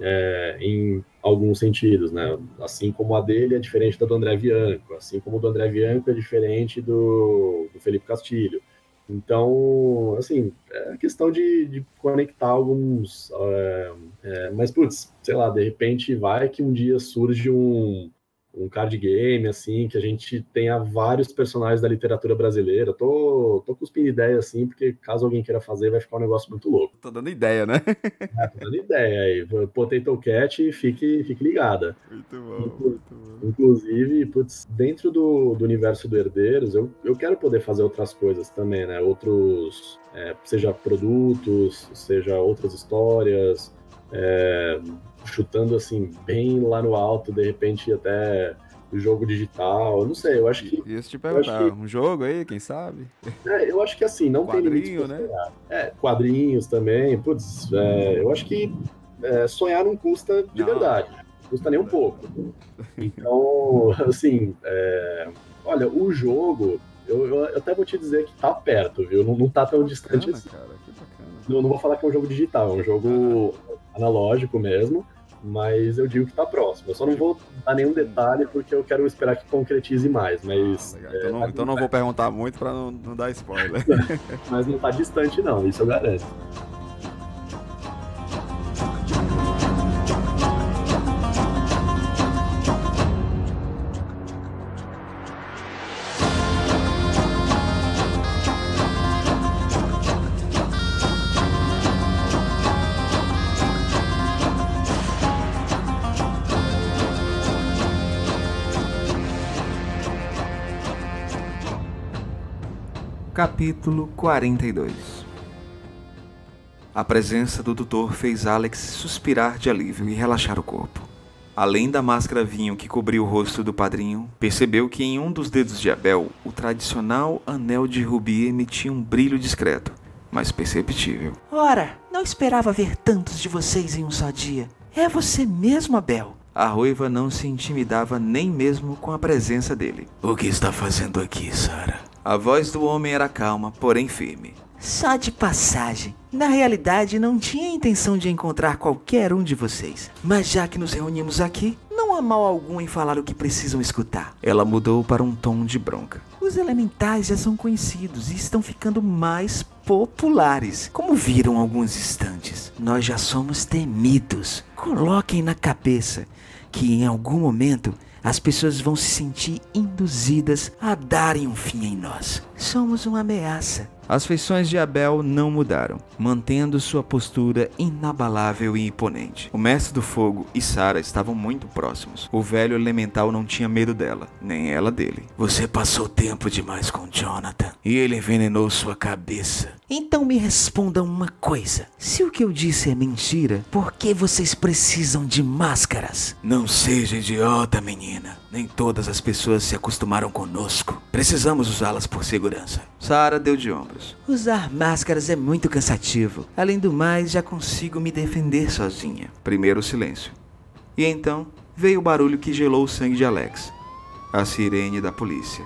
é, em alguns sentidos, né? Assim como a dele é diferente da do André Bianco, assim como o do André Bianco é diferente do, do Felipe Castilho. Então, assim, é questão de, de conectar alguns. É, é, mas, putz, sei lá, de repente vai que um dia surge um, um card game, assim, que a gente tenha vários personagens da literatura brasileira. Tô, tô cuspindo ideia, assim, porque caso alguém queira fazer, vai ficar um negócio muito louco. Tô dando ideia, né? é, tô dando ideia aí. Potato Cat, fique, fique ligada. Muito bom, Inclu muito bom. Inclusive, putz, dentro do, do universo do Herdeiros, eu, eu quero poder fazer outras coisas também, né? Outros, é, seja produtos, seja outras histórias, é, chutando assim, bem lá no alto, de repente até o jogo digital, não sei, eu acho que. Isso te perguntar, que, um jogo aí, quem sabe? É, eu acho que assim, não tem limite. né? É, quadrinhos também, putz, é, eu acho que é, sonhar não custa de não. verdade, não custa nem um pouco. Então, assim, é, olha, o jogo, eu, eu, até vou te dizer que tá perto, viu? Não, não tá tão bacana, distante assim. Cara, não, não vou falar que é um jogo digital, é um jogo analógico mesmo mas eu digo que está próximo. Eu só não vou dar nenhum detalhe porque eu quero esperar que concretize mais. Mas ah, então, é, não, então não vou perguntar muito para não, não, dar spoiler. mas não está distante não, isso eu garanto. Capítulo 42 A presença do doutor fez Alex suspirar de alívio e relaxar o corpo. Além da máscara vinho que cobriu o rosto do padrinho, percebeu que em um dos dedos de Abel, o tradicional anel de rubi emitia um brilho discreto, mas perceptível. Ora, não esperava ver tantos de vocês em um só dia. É você mesmo, Abel? A ruiva não se intimidava nem mesmo com a presença dele. O que está fazendo aqui, Sara? A voz do homem era calma, porém firme. Só de passagem. Na realidade, não tinha intenção de encontrar qualquer um de vocês. Mas já que nos reunimos aqui, não há mal algum em falar o que precisam escutar. Ela mudou para um tom de bronca. Os elementais já são conhecidos e estão ficando mais populares. Como viram alguns instantes, nós já somos temidos. Coloquem na cabeça que em algum momento as pessoas vão se sentir induzidas a darem um fim em nós. Somos uma ameaça. As feições de Abel não mudaram, mantendo sua postura inabalável e imponente. O mestre do fogo e Sara estavam muito próximos. O velho elemental não tinha medo dela, nem ela dele. Você passou tempo demais com Jonathan e ele envenenou sua cabeça. Então me respondam uma coisa: se o que eu disse é mentira, por que vocês precisam de máscaras? Não seja idiota, menina. Nem todas as pessoas se acostumaram conosco. Precisamos usá-las por segurança. Sara deu de ombros. Usar máscaras é muito cansativo. Além do mais, já consigo me defender sozinha. Primeiro silêncio. E então veio o barulho que gelou o sangue de Alex. A sirene da polícia.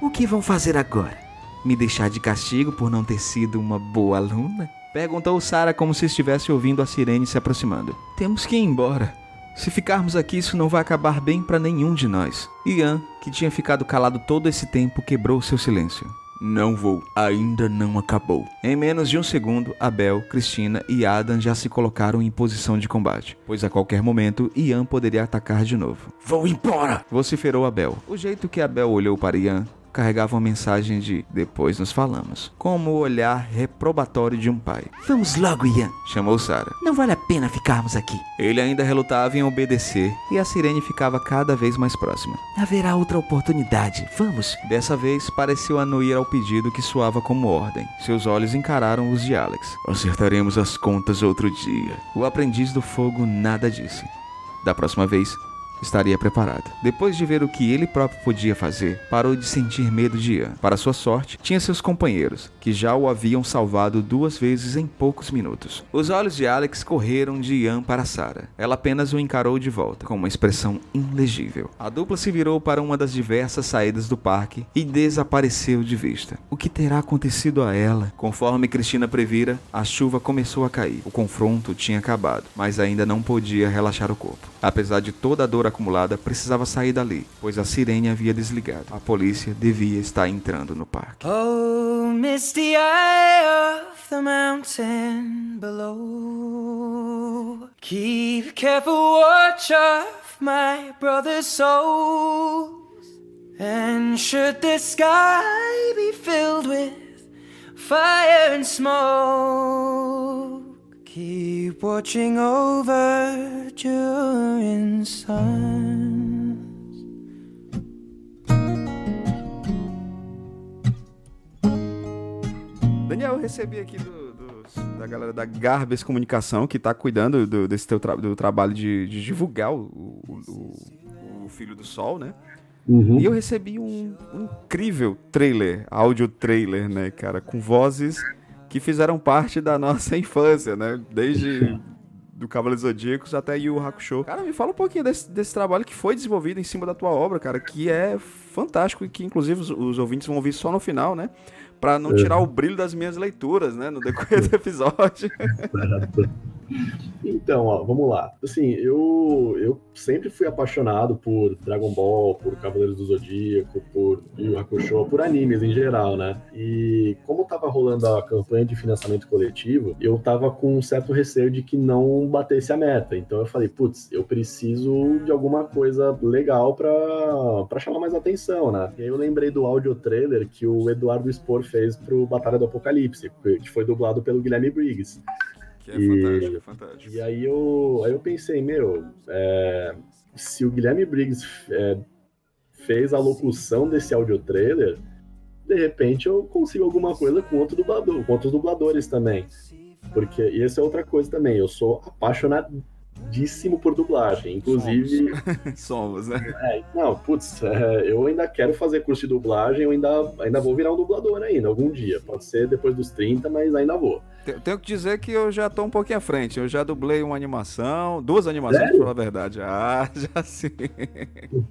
O que vão fazer agora? Me deixar de castigo por não ter sido uma boa aluna? Perguntou Sara como se estivesse ouvindo a sirene se aproximando. Temos que ir embora. Se ficarmos aqui, isso não vai acabar bem para nenhum de nós. Ian, que tinha ficado calado todo esse tempo, quebrou seu silêncio. Não vou, ainda não acabou. Em menos de um segundo, Abel, Cristina e Adam já se colocaram em posição de combate, pois a qualquer momento Ian poderia atacar de novo. Vou embora! Vociferou Abel. O jeito que Abel olhou para Ian carregava uma mensagem de depois nos falamos, como o olhar reprobatório de um pai. Vamos logo, Ian, chamou Sara. Não vale a pena ficarmos aqui. Ele ainda relutava em obedecer e a sirene ficava cada vez mais próxima. Haverá outra oportunidade. Vamos. Dessa vez pareceu anuir ao pedido que soava como ordem. Seus olhos encararam os de Alex. Acertaremos as contas outro dia. O aprendiz do fogo nada disse. Da próxima vez, estaria preparado. Depois de ver o que ele próprio podia fazer, parou de sentir medo de Ian. Para sua sorte, tinha seus companheiros, que já o haviam salvado duas vezes em poucos minutos. Os olhos de Alex correram de Ian para Sarah. Ela apenas o encarou de volta, com uma expressão ilegível. A dupla se virou para uma das diversas saídas do parque e desapareceu de vista. O que terá acontecido a ela? Conforme Cristina previra, a chuva começou a cair. O confronto tinha acabado, mas ainda não podia relaxar o corpo. Apesar de toda a dor acumulada, precisava sair dali, pois a sirene havia desligado. A polícia devia estar entrando no parque. Oh, misty eye of the mountain below. Keep careful watch of my brother's souls. And should the sky be filled with fire and smoke, keep watching over during suns. Daniel, eu recebi aqui do, dos- da galera da Garbes Comunicação, que tá cuidando do, desse teu tra- do trabalho de, de divulgar o, o- o- o Filho do Sol, né? Uhum. E eu recebi um, um incrível trailer, áudio trailer, né, cara, com vozes que fizeram parte da nossa infância, né? Desde do Cavaleiros Zodíacos até Yu Hakusho. Cara, me fala um pouquinho desse, desse trabalho que foi desenvolvido em cima da tua obra, cara, que é fantástico e que inclusive os, os ouvintes vão ouvir só no final, né? Pra não tirar o brilho das minhas leituras, né? No decorrer do episódio. Então, ó, vamos lá. Assim, eu, eu sempre fui apaixonado por Dragon Ball, por Cavaleiros do Zodíaco, por Yu Hakusho, por animes em geral, né? E como tava rolando a campanha de financiamento coletivo, eu tava com um certo receio de que não batesse a meta. Então eu falei, putz, eu preciso de alguma coisa legal pra, pra chamar mais atenção, né? E aí eu lembrei do áudio trailer que o Eduardo Spor fez pro Batalha do Apocalipse, que foi dublado pelo Guilherme Briggs. Que é E- fantástico, é fantástico. E aí eu, aí eu pensei, meu, é, se o Guilherme Briggs é, fez a locução desse audio trailer, de repente eu consigo alguma coisa com outro dublador, com outros dubladores também. Porque e essa é outra coisa também, eu sou apaixonado díssimo por dublagem. Inclusive. Somos, né? É, não, putz, é, eu ainda quero fazer curso de dublagem, eu ainda, ainda vou virar um dublador ainda, algum dia. Pode ser depois dos 30, mas ainda vou. Tenho que dizer que eu já tô um pouquinho à frente. Eu já dublei uma animação, duas animações, Sério? pra falar a verdade. Ah, já sim.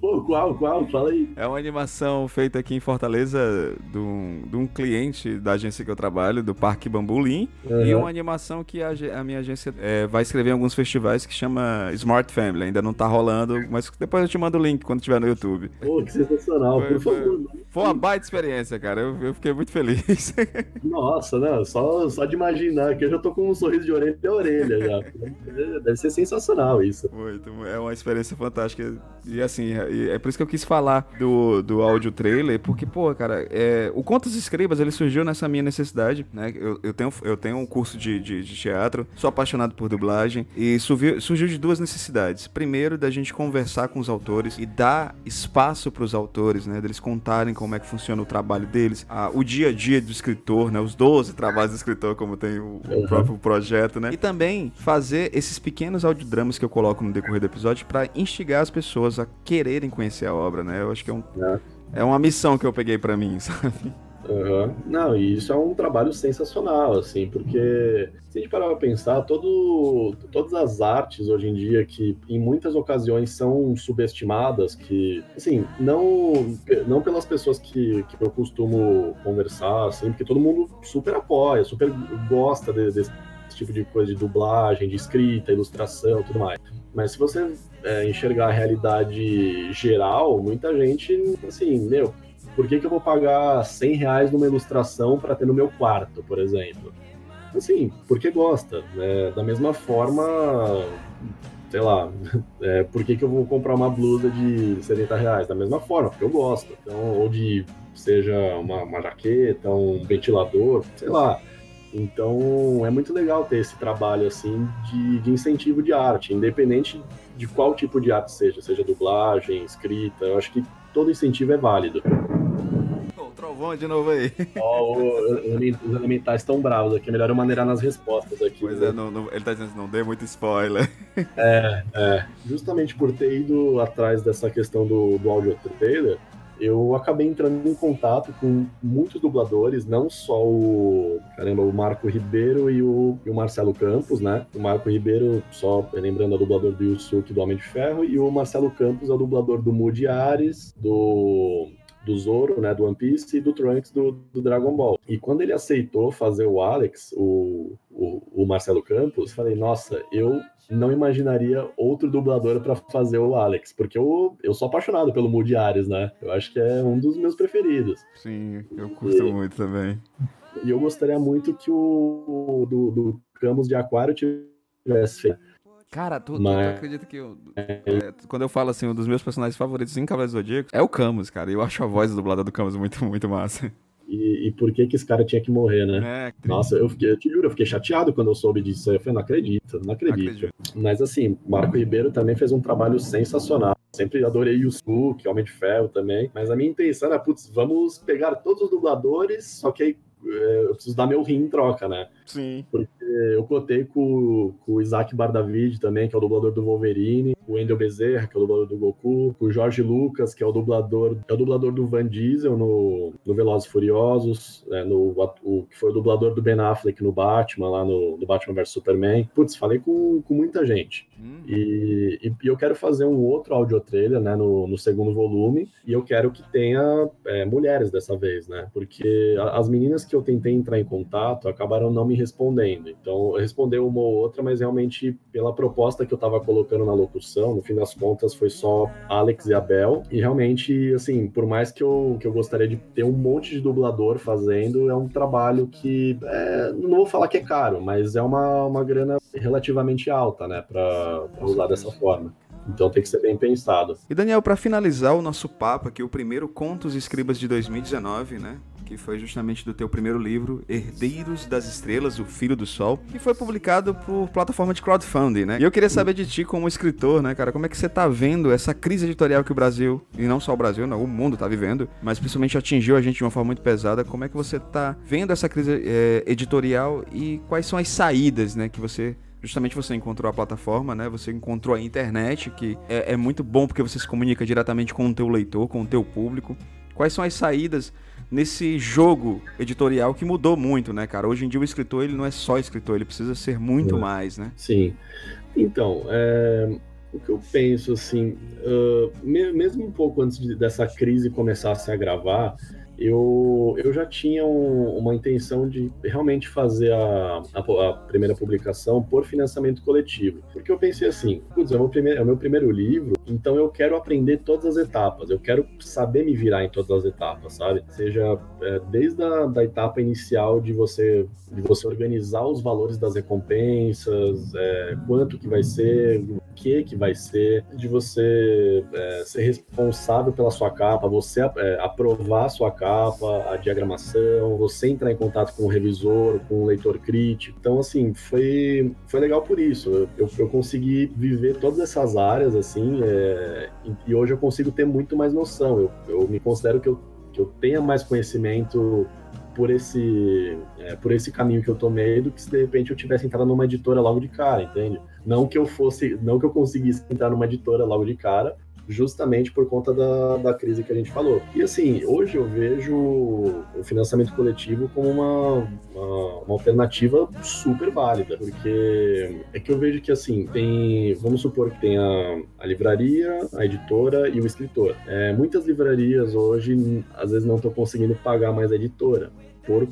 Pô, qual, qual? Fala aí. É uma animação feita aqui em Fortaleza de um, de um cliente da agência que eu trabalho, do Parque Bambulim. Uhum. E uma animação que a, a minha agência é, vai escrever em alguns festivais que chama Smart Family. Ainda não tá rolando, mas depois eu te mando o link quando tiver no YouTube. Pô, que sensacional, foi, por favor. Foi uma baita experiência, cara. Eu, eu fiquei muito feliz. Nossa, né? Só, só de imaginar que eu já tô com um sorriso de orelha a orelha já. Deve ser sensacional isso. Muito, é uma experiência fantástica. E assim, é, é por isso que eu quis falar do, do áudio trailer, porque, pô, cara, é, o Contas Escribas, ele surgiu nessa minha necessidade, né? Eu, eu, tenho, eu tenho um curso de, de, de teatro, sou apaixonado por dublagem, e surgiu, surgiu de duas necessidades. Primeiro, da gente conversar com os autores e dar espaço para os autores, né? Deles contarem como é que funciona o trabalho deles, a, o dia a dia do escritor, né? Os 12 trabalhos do escritor, como tem o, o próprio projeto, né? E também fazer esses pequenos audiodramas que eu coloco no decorrer do episódio para instigar as pessoas a quererem conhecer a obra, né? Eu acho que é um. É, é uma missão que eu peguei para mim, sabe? Uhum. Não, e isso é um trabalho sensacional, assim, porque se a gente parar pra pensar, todo, todas as artes hoje em dia que em muitas ocasiões são subestimadas, que, assim, não, não pelas pessoas que, que eu costumo conversar, assim, porque todo mundo super apoia, super gosta de, desse tipo de coisa de dublagem, de escrita, ilustração tudo mais. Mas se você é, enxergar a realidade geral, muita gente, assim, meu, por que, que eu vou pagar 100 reais numa ilustração para ter no meu quarto, por exemplo? Assim, porque gosta. Né? Da mesma forma, sei lá, é, por que, que eu vou comprar uma blusa de 70 reais? Da mesma forma, porque eu gosto. Então, ou de seja uma, uma jaqueta, um ventilador, sei lá. Então é muito legal ter esse trabalho assim de, de, incentivo de arte, independente de qual tipo de arte seja, seja dublagem, escrita. Eu acho que todo incentivo é válido trovão de novo aí. Ó, os elementais estão bravos aqui. Melhor eu maneirar nas respostas aqui. Pois né? é, não, não, ele tá dizendo não dê muito spoiler. É, é. Justamente por ter ido atrás dessa questão do, do audio trailer, eu acabei entrando em contato com muitos dubladores, não só o, caramba, o Marco Ribeiro e o, e o Marcelo Campos, né? O Marco Ribeiro, só lembrando, é o dublador do Yusuke do Homem de Ferro, e o Marcelo Campos é o dublador do Moody Ares, do do Zoro, né, do One Piece, e do Trunks do, do Dragon Ball. E quando ele aceitou fazer o Alex, o, o, o Marcelo Campos, falei, nossa, eu não imaginaria outro dublador para fazer o Alex, porque eu, eu sou apaixonado pelo Moody Ares, né? Eu acho que é um dos meus preferidos. Sim, eu curto e, muito também. E eu gostaria muito que o do, do Camus de Aquário tivesse feito Cara, tu, Mas... tu, tu acredita que eu, é, quando eu falo assim, um dos meus personagens favoritos em Cavaleiros do Zodíaco é o Camus, cara. Eu acho a voz dublada do Camus muito, muito massa. E, e, por que que esse cara tinha que morrer, né? É, Nossa, eu, fiquei, eu te juro, eu fiquei chateado quando eu soube disso. Eu falei, não acredito, não acredito. acredito. Mas assim, Marco Ribeiro também fez um trabalho sensacional. Sempre adorei o Su, que Homem de Ferro também. Mas a minha intenção era, putz, vamos pegar todos os dubladores, só que aí é, eu preciso dar meu rim em troca, né? Sim. Porque eu cotei com, com o Isaac Bardavid também, que é o dublador do Wolverine, o Wendel Bezerra, que é o dublador do Goku, com o Jorge Lucas, que é o dublador, é o dublador do Van Diesel no, no Velozes Furiosos, né, no, o, que foi o dublador do Ben Affleck no Batman, lá no, no Batman vs Superman. Putz, falei com, com muita gente. Hum. E, e, e, eu quero fazer um outro audio trailer, né, no, no segundo volume, e eu quero que tenha é, mulheres dessa vez, né? Porque as meninas que eu tentei entrar em contato acabaram não me respondendo. Então, eu respondi uma ou outra, mas realmente, pela proposta que eu estava colocando na locução, no fim das contas, foi só Alex e Abel. E realmente, assim, por mais que eu, que eu gostaria de ter um monte de dublador fazendo, é um trabalho que, é, não vou falar que é caro, mas é uma, uma grana relativamente alta, né, para usar dessa forma. Então tem que ser bem pensado. E Daniel, para finalizar o nosso papo aqui, o primeiro Contos e Escribas de 2019, né? Que foi justamente do teu primeiro livro, Herdeiros das Estrelas, O Filho do Sol, que foi publicado por plataforma de crowdfunding, né? E eu queria saber de ti como escritor, né, cara, como é que você tá vendo essa crise editorial que o Brasil, e não só o Brasil, não, o mundo tá vivendo, mas principalmente atingiu a gente de uma forma muito pesada. Como é que você tá vendo essa crise é, editorial e quais são as saídas, né, que você justamente você encontrou a plataforma, né? Você encontrou a internet, que é, é, muito bom porque você se comunica diretamente com o teu leitor, com o teu público. Quais são as saídas nesse jogo editorial que mudou muito, né, cara? Hoje em dia o escritor ele não é só escritor, ele precisa ser muito é. mais, né? Sim. Então, é, o que eu penso assim, uh, mesmo um pouco antes de, dessa crise começar a se agravar, eu, eu já tinha um, uma intenção de realmente fazer a, a, a, primeira publicação por financiamento coletivo. Porque eu pensei assim, putz, é o, meu primeiro, é o meu primeiro livro, então eu quero aprender todas as etapas, eu quero saber me virar em todas as etapas, sabe? Seja é, desde a da etapa inicial de você, de você organizar os valores das recompensas, é, quanto que vai ser, o que que vai ser, de você é, ser responsável pela sua capa, você é, aprovar a sua capa, capa, a diagramação, você entrar em contato com o revisor, com o leitor crítico. Então, assim, foi, foi legal por isso. Eu, eu consegui viver todas essas áreas, assim, é, e hoje eu consigo ter muito mais noção. Eu, eu me considero que eu, que eu tenha mais conhecimento por esse, é, por esse caminho que eu tomei do que se de repente eu tivesse entrado numa editora logo de cara, entende? Não que eu fosse, não que eu conseguisse entrar numa editora logo de cara, justamente por conta da, da crise que a gente falou. E assim, hoje eu vejo o financiamento coletivo como uma, uma, uma, alternativa super válida, porque é que eu vejo que assim, tem, vamos supor que tem a, a livraria, a editora e o escritor. É, muitas livrarias hoje, às vezes, não estão conseguindo pagar mais a editora, por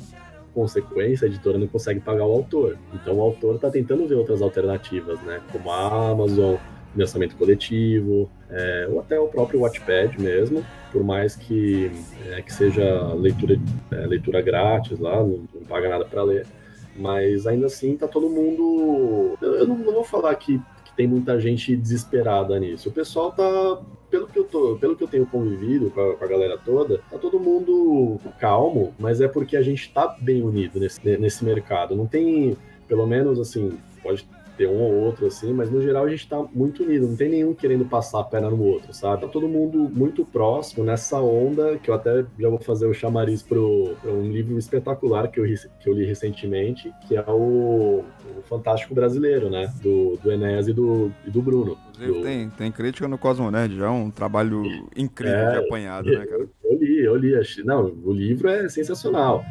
consequência, a editora não consegue pagar o autor. Então o autor está tentando ver outras alternativas, né? Como a Amazon, financiamento coletivo, é, ou até o próprio Watchpad mesmo, por mais que, é, que seja leitura, é, leitura grátis lá, não, não paga nada para ler. Mas ainda assim tá todo mundo. Eu não, não vou falar que, que, tem muita gente desesperada nisso. O pessoal tá. Pelo que eu, tô, pelo que eu tenho convivido com a, com a galera toda, tá todo mundo calmo, mas é porque a gente tá bem unido nesse, nesse mercado. Não tem, pelo menos assim, pode ter um ou outro assim, mas no geral a gente tá muito unido, não tem nenhum querendo passar a perna no outro, sabe? Tá todo mundo muito próximo nessa onda, que eu até já vou fazer o chamariz pro, pro um livro espetacular que eu, que eu li recentemente, que é o, o Fantástico Brasileiro, né? Do, do Enéas e do, e do Bruno. Do... tem, tem crítica no Cosmo Nerd, já é um trabalho incrível é, de apanhado, né, cara? Eu, eu li, eu li. Não, o livro é sensacional.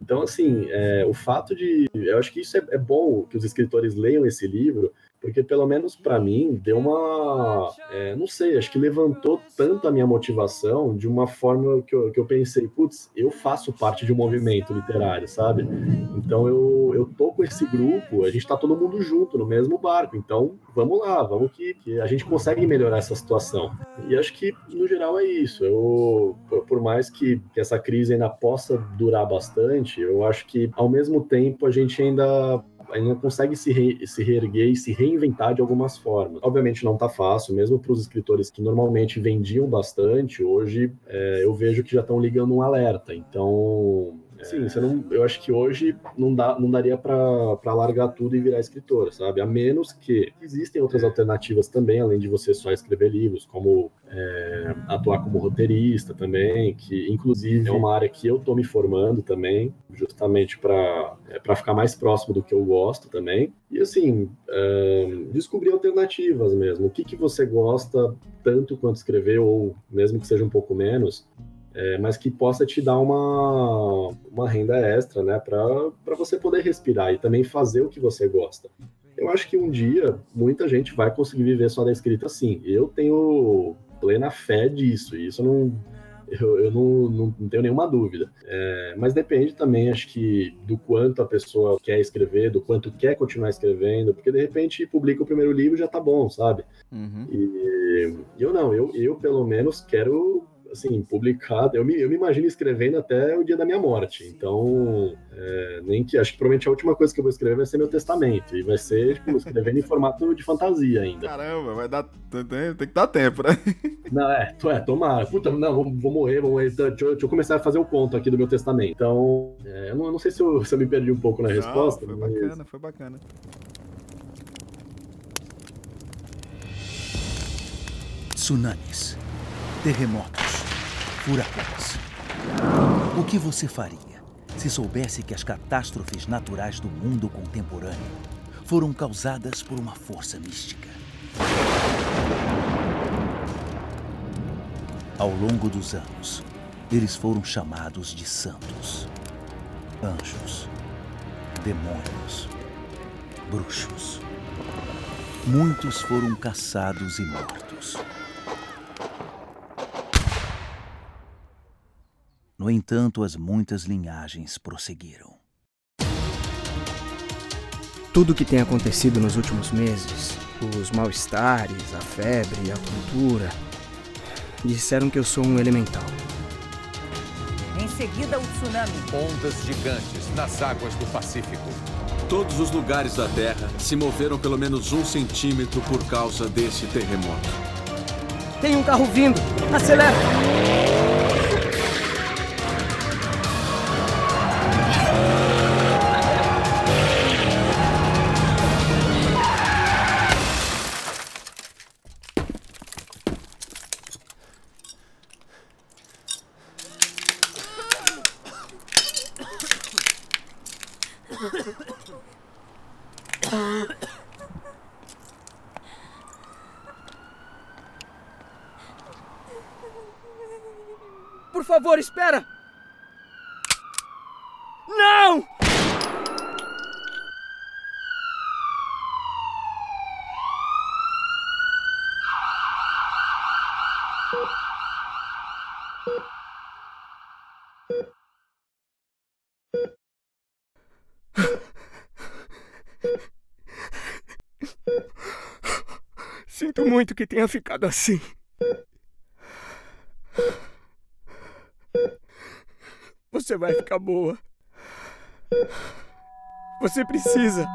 Então, assim, é, o fato de. Eu acho que isso é, é, bom que os escritores leiam esse livro, porque pelo menos para mim deu uma, é, não sei, acho que levantou tanto a minha motivação de uma forma que eu, que eu pensei, putz, eu faço parte de um movimento literário, sabe? Então eu, eu tô com esse grupo, a gente tá todo mundo junto no mesmo barco, então vamos lá, vamos que, que a gente consegue melhorar essa situação. E acho que no geral é isso. Eu, por mais que, que essa crise ainda possa durar bastante, eu acho que ao mesmo tempo a gente ainda ainda consegue se, re, se reerguer e se reinventar de algumas formas. Obviamente não está fácil, mesmo para os escritores que normalmente vendiam bastante, hoje é, eu vejo que já estão ligando um alerta. Então, Sim, você não, eu acho que hoje não, dá, não daria para largar tudo e virar escritor, sabe? A menos que existem outras alternativas também, além de você só escrever livros, como é, atuar como roteirista também, que inclusive é uma área que eu estou me formando também, justamente para é, ficar mais próximo do que eu gosto também. E assim, é, descobrir alternativas mesmo. O que, que você gosta tanto quanto escrever, ou mesmo que seja um pouco menos, é, mas que possa te dar uma, uma renda extra, né, para você poder respirar e também fazer o que você gosta. Eu acho que um dia muita gente vai conseguir viver só da escrita sim. Eu tenho plena fé disso, e isso não, eu, eu não, não, não, tenho nenhuma dúvida. É, mas depende também, acho que, do quanto a pessoa quer escrever, do quanto quer continuar escrevendo, porque de repente publica o primeiro livro já tá bom, sabe? Uhum. E eu não, eu, eu pelo menos quero assim, publicado. Eu me, eu me imagino escrevendo até o dia da minha morte. Então, é, nem que acho que provavelmente a última coisa que eu vou escrever vai ser meu testamento. E vai ser tipo, escrevendo em formato de fantasia ainda. Caramba, vai dar. Tem, tem que dar tempo, né? Não, é, é tomara. Puta, não, vou, vou morrer, vou morrer. Então, deixa, eu, deixa, eu, começar a fazer o conto aqui do meu testamento. Então, é, eu, não, eu, não, sei se eu, se eu, me perdi um pouco na não, resposta. Foi mas... bacana, foi bacana. Tsunamis, terremotos, furacões. O que você faria se soubesse que as catástrofes naturais do mundo contemporâneo foram causadas por uma força mística? Ao longo dos anos, eles foram chamados de santos, anjos, demônios, bruxos. Muitos foram caçados e mortos. No entanto, as muitas linhagens prosseguiram. Tudo o que tem acontecido nos últimos meses, os mal-estares, a febre, a cultura, disseram que eu sou um elemental. Em seguida, o tsunami. Ondas gigantes nas águas do Pacífico. Todos os lugares da Terra se moveram pelo menos um centímetro por causa desse terremoto. Tem um carro vindo! Acelera! Sinto muito que tenha ficado assim. Você vai ficar boa. Você precisa.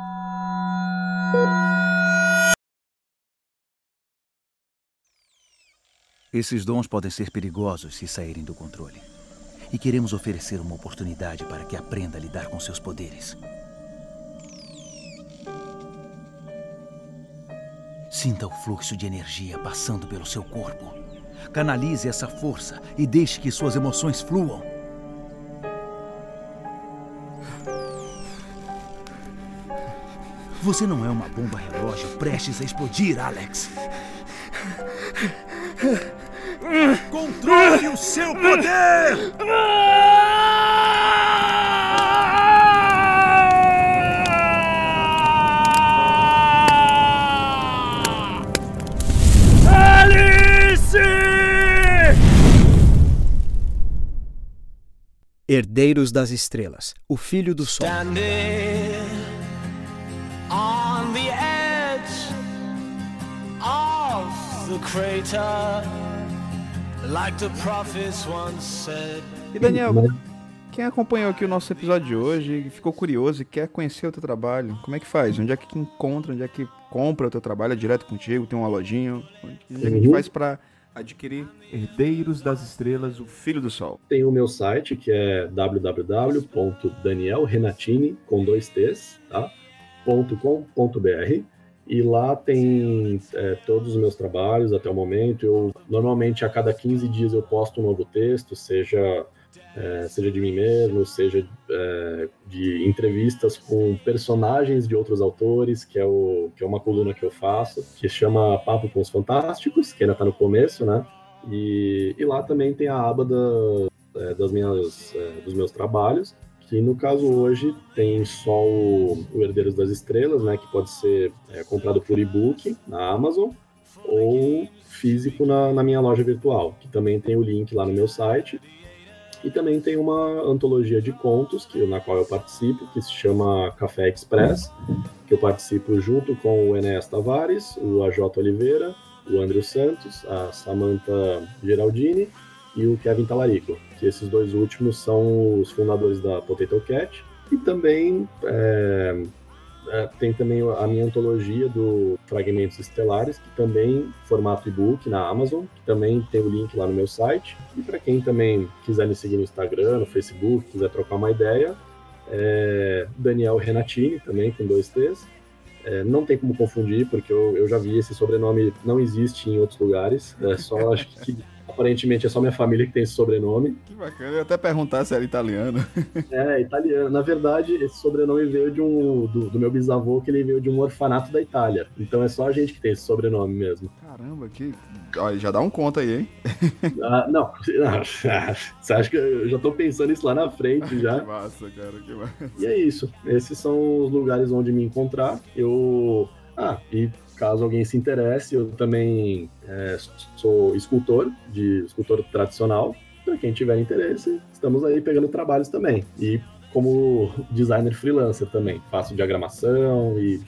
Esses dons podem ser perigosos se saírem do controle. E queremos oferecer uma oportunidade para que aprenda a lidar com seus poderes. Sinta o fluxo de energia passando pelo seu corpo. Canalize essa força e deixe que suas emoções fluam. Você não é uma bomba relógio prestes a explodir, Alex. Controle o seu poder! Herdeiros das Estrelas, o Filho do Sol. E Daniel, quem acompanhou aqui o nosso episódio de hoje, ficou curioso e quer conhecer o teu trabalho, como é que faz? Onde é que encontra? Onde é que compra o teu trabalho? É direto contigo? Tem uma lojinha? Onde é que a gente faz para adquirir Herdeiros das Estrelas, o Filho do Sol? Tem o meu site, que é www.danielrenatini, com dois T's, tá? .com.br e lá tem é, todos os meus trabalhos até o momento. Eu normalmente a cada 15 dias eu posto um novo texto, seja é, seja de mim mesmo, seja é, de entrevistas com personagens de outros autores, que é, o, que é uma coluna que eu faço, que chama Papo com os Fantásticos, que ainda está no começo, né? E, e, lá também tem a aba da, é, das minhas, é, dos meus trabalhos, que no caso hoje tem só o, o Herdeiros das Estrelas, né? Que pode ser é, comprado por e-book na Amazon ou físico na, na minha loja virtual, que também tem o link lá no meu site e também tem uma antologia de contos que, na qual eu participo, que se chama Café Express, que eu participo junto com o Enéas Tavares, o AJ Oliveira, o André Santos, a Samantha Geraldini e o Kevin Talarico, que esses dois últimos são os fundadores da Potato Cat. E também é, é, tem também a minha antologia do Fragmentos Estelares, que também formato e-book na Amazon, que também tem o link lá no meu site. E para quem também quiser me seguir no Instagram, no Facebook, quiser trocar uma ideia, é Daniel Renatini, também com dois T's. É, não tem como confundir, porque eu, eu já vi esse sobrenome, não existe em outros lugares. É só, acho que aparentemente é só minha família que tem esse sobrenome. Que bacana, eu ia até perguntar se era italiano. É, italiano. Na verdade, esse sobrenome veio de um. Do, do, meu bisavô, que ele veio de um orfanato da Itália. Então é só a gente que tem esse sobrenome mesmo. Caramba, que. Olha, já dá um conta aí, hein? Ah, não, você acha que eu já tô pensando isso lá na frente já? que massa, cara, que massa. E é isso. Esses são os lugares onde me encontrar. Eu. Ah, e caso alguém se interesse, eu também é, sou escultor, de escultor tradicional. Para quem tiver interesse, estamos aí pegando trabalhos também. E como designer freelancer também, faço diagramação e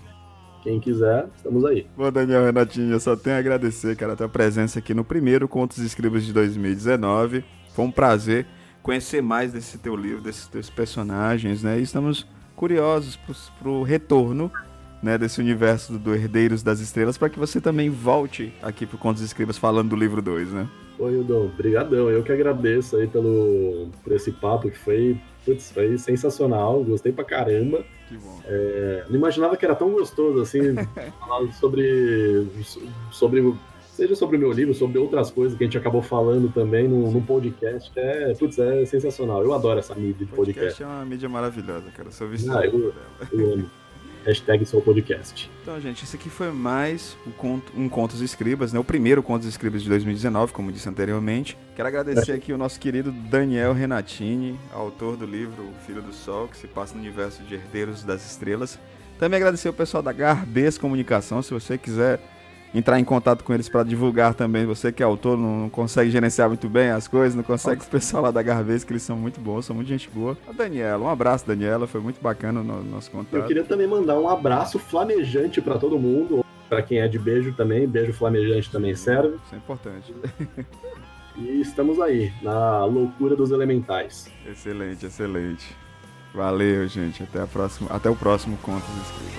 quem quiser, estamos aí. Bom, Daniel Renatinho, eu só tenho a agradecer, cara, a tua presença aqui no primeiro Contos Escribas de 2019. Foi um prazer conhecer mais desse teu livro, desses teus personagens, né? E estamos curiosos para o retorno né, desse universo do Herdeiros das Estrelas, para que você também volte aqui pro Contos Escribas falando do livro 2, né? Oi, Hildon, brigadão. Eu que agradeço aí pelo, por esse papo que foi, putz, foi sensacional, gostei pra caramba. Que bom. É, não imaginava que era tão gostoso assim, falar sobre, sobre seja sobre o meu livro, sobre outras coisas que a gente acabou falando também no, no podcast. É, putz, é sensacional. Eu adoro essa mídia de podcast. podcast. é uma mídia maravilhosa, cara. Sou viciado ah, eu, eu amo. Hashtag seu podcast. Então, gente, esse aqui foi mais um, conto, um Contos Escribas, né? O primeiro Contos Escribas de 2019, como disse anteriormente. Quero agradecer aqui o nosso querido Daniel Renatini, autor do livro Filho do Sol, que se passa no universo de Herdeiros das Estrelas. Também agradecer o pessoal da Garbês Comunicação, se você quiser entrar em contato com eles para divulgar também. Você que é autor, não consegue gerenciar muito bem as coisas, não consegue o pessoal lá da Garbês, que eles são muito bons, são muito gente boa. A Daniela, um abraço, Daniela, foi muito bacana o nosso contato. Eu queria também mandar um abraço flamejante para todo mundo. Para quem é de beijo também, beijo flamejante também serve. Isso é importante. e estamos aí, na loucura dos elementais. Excelente, excelente. Valeu, gente. Até, a próxima, até o próximo Contos Escritos.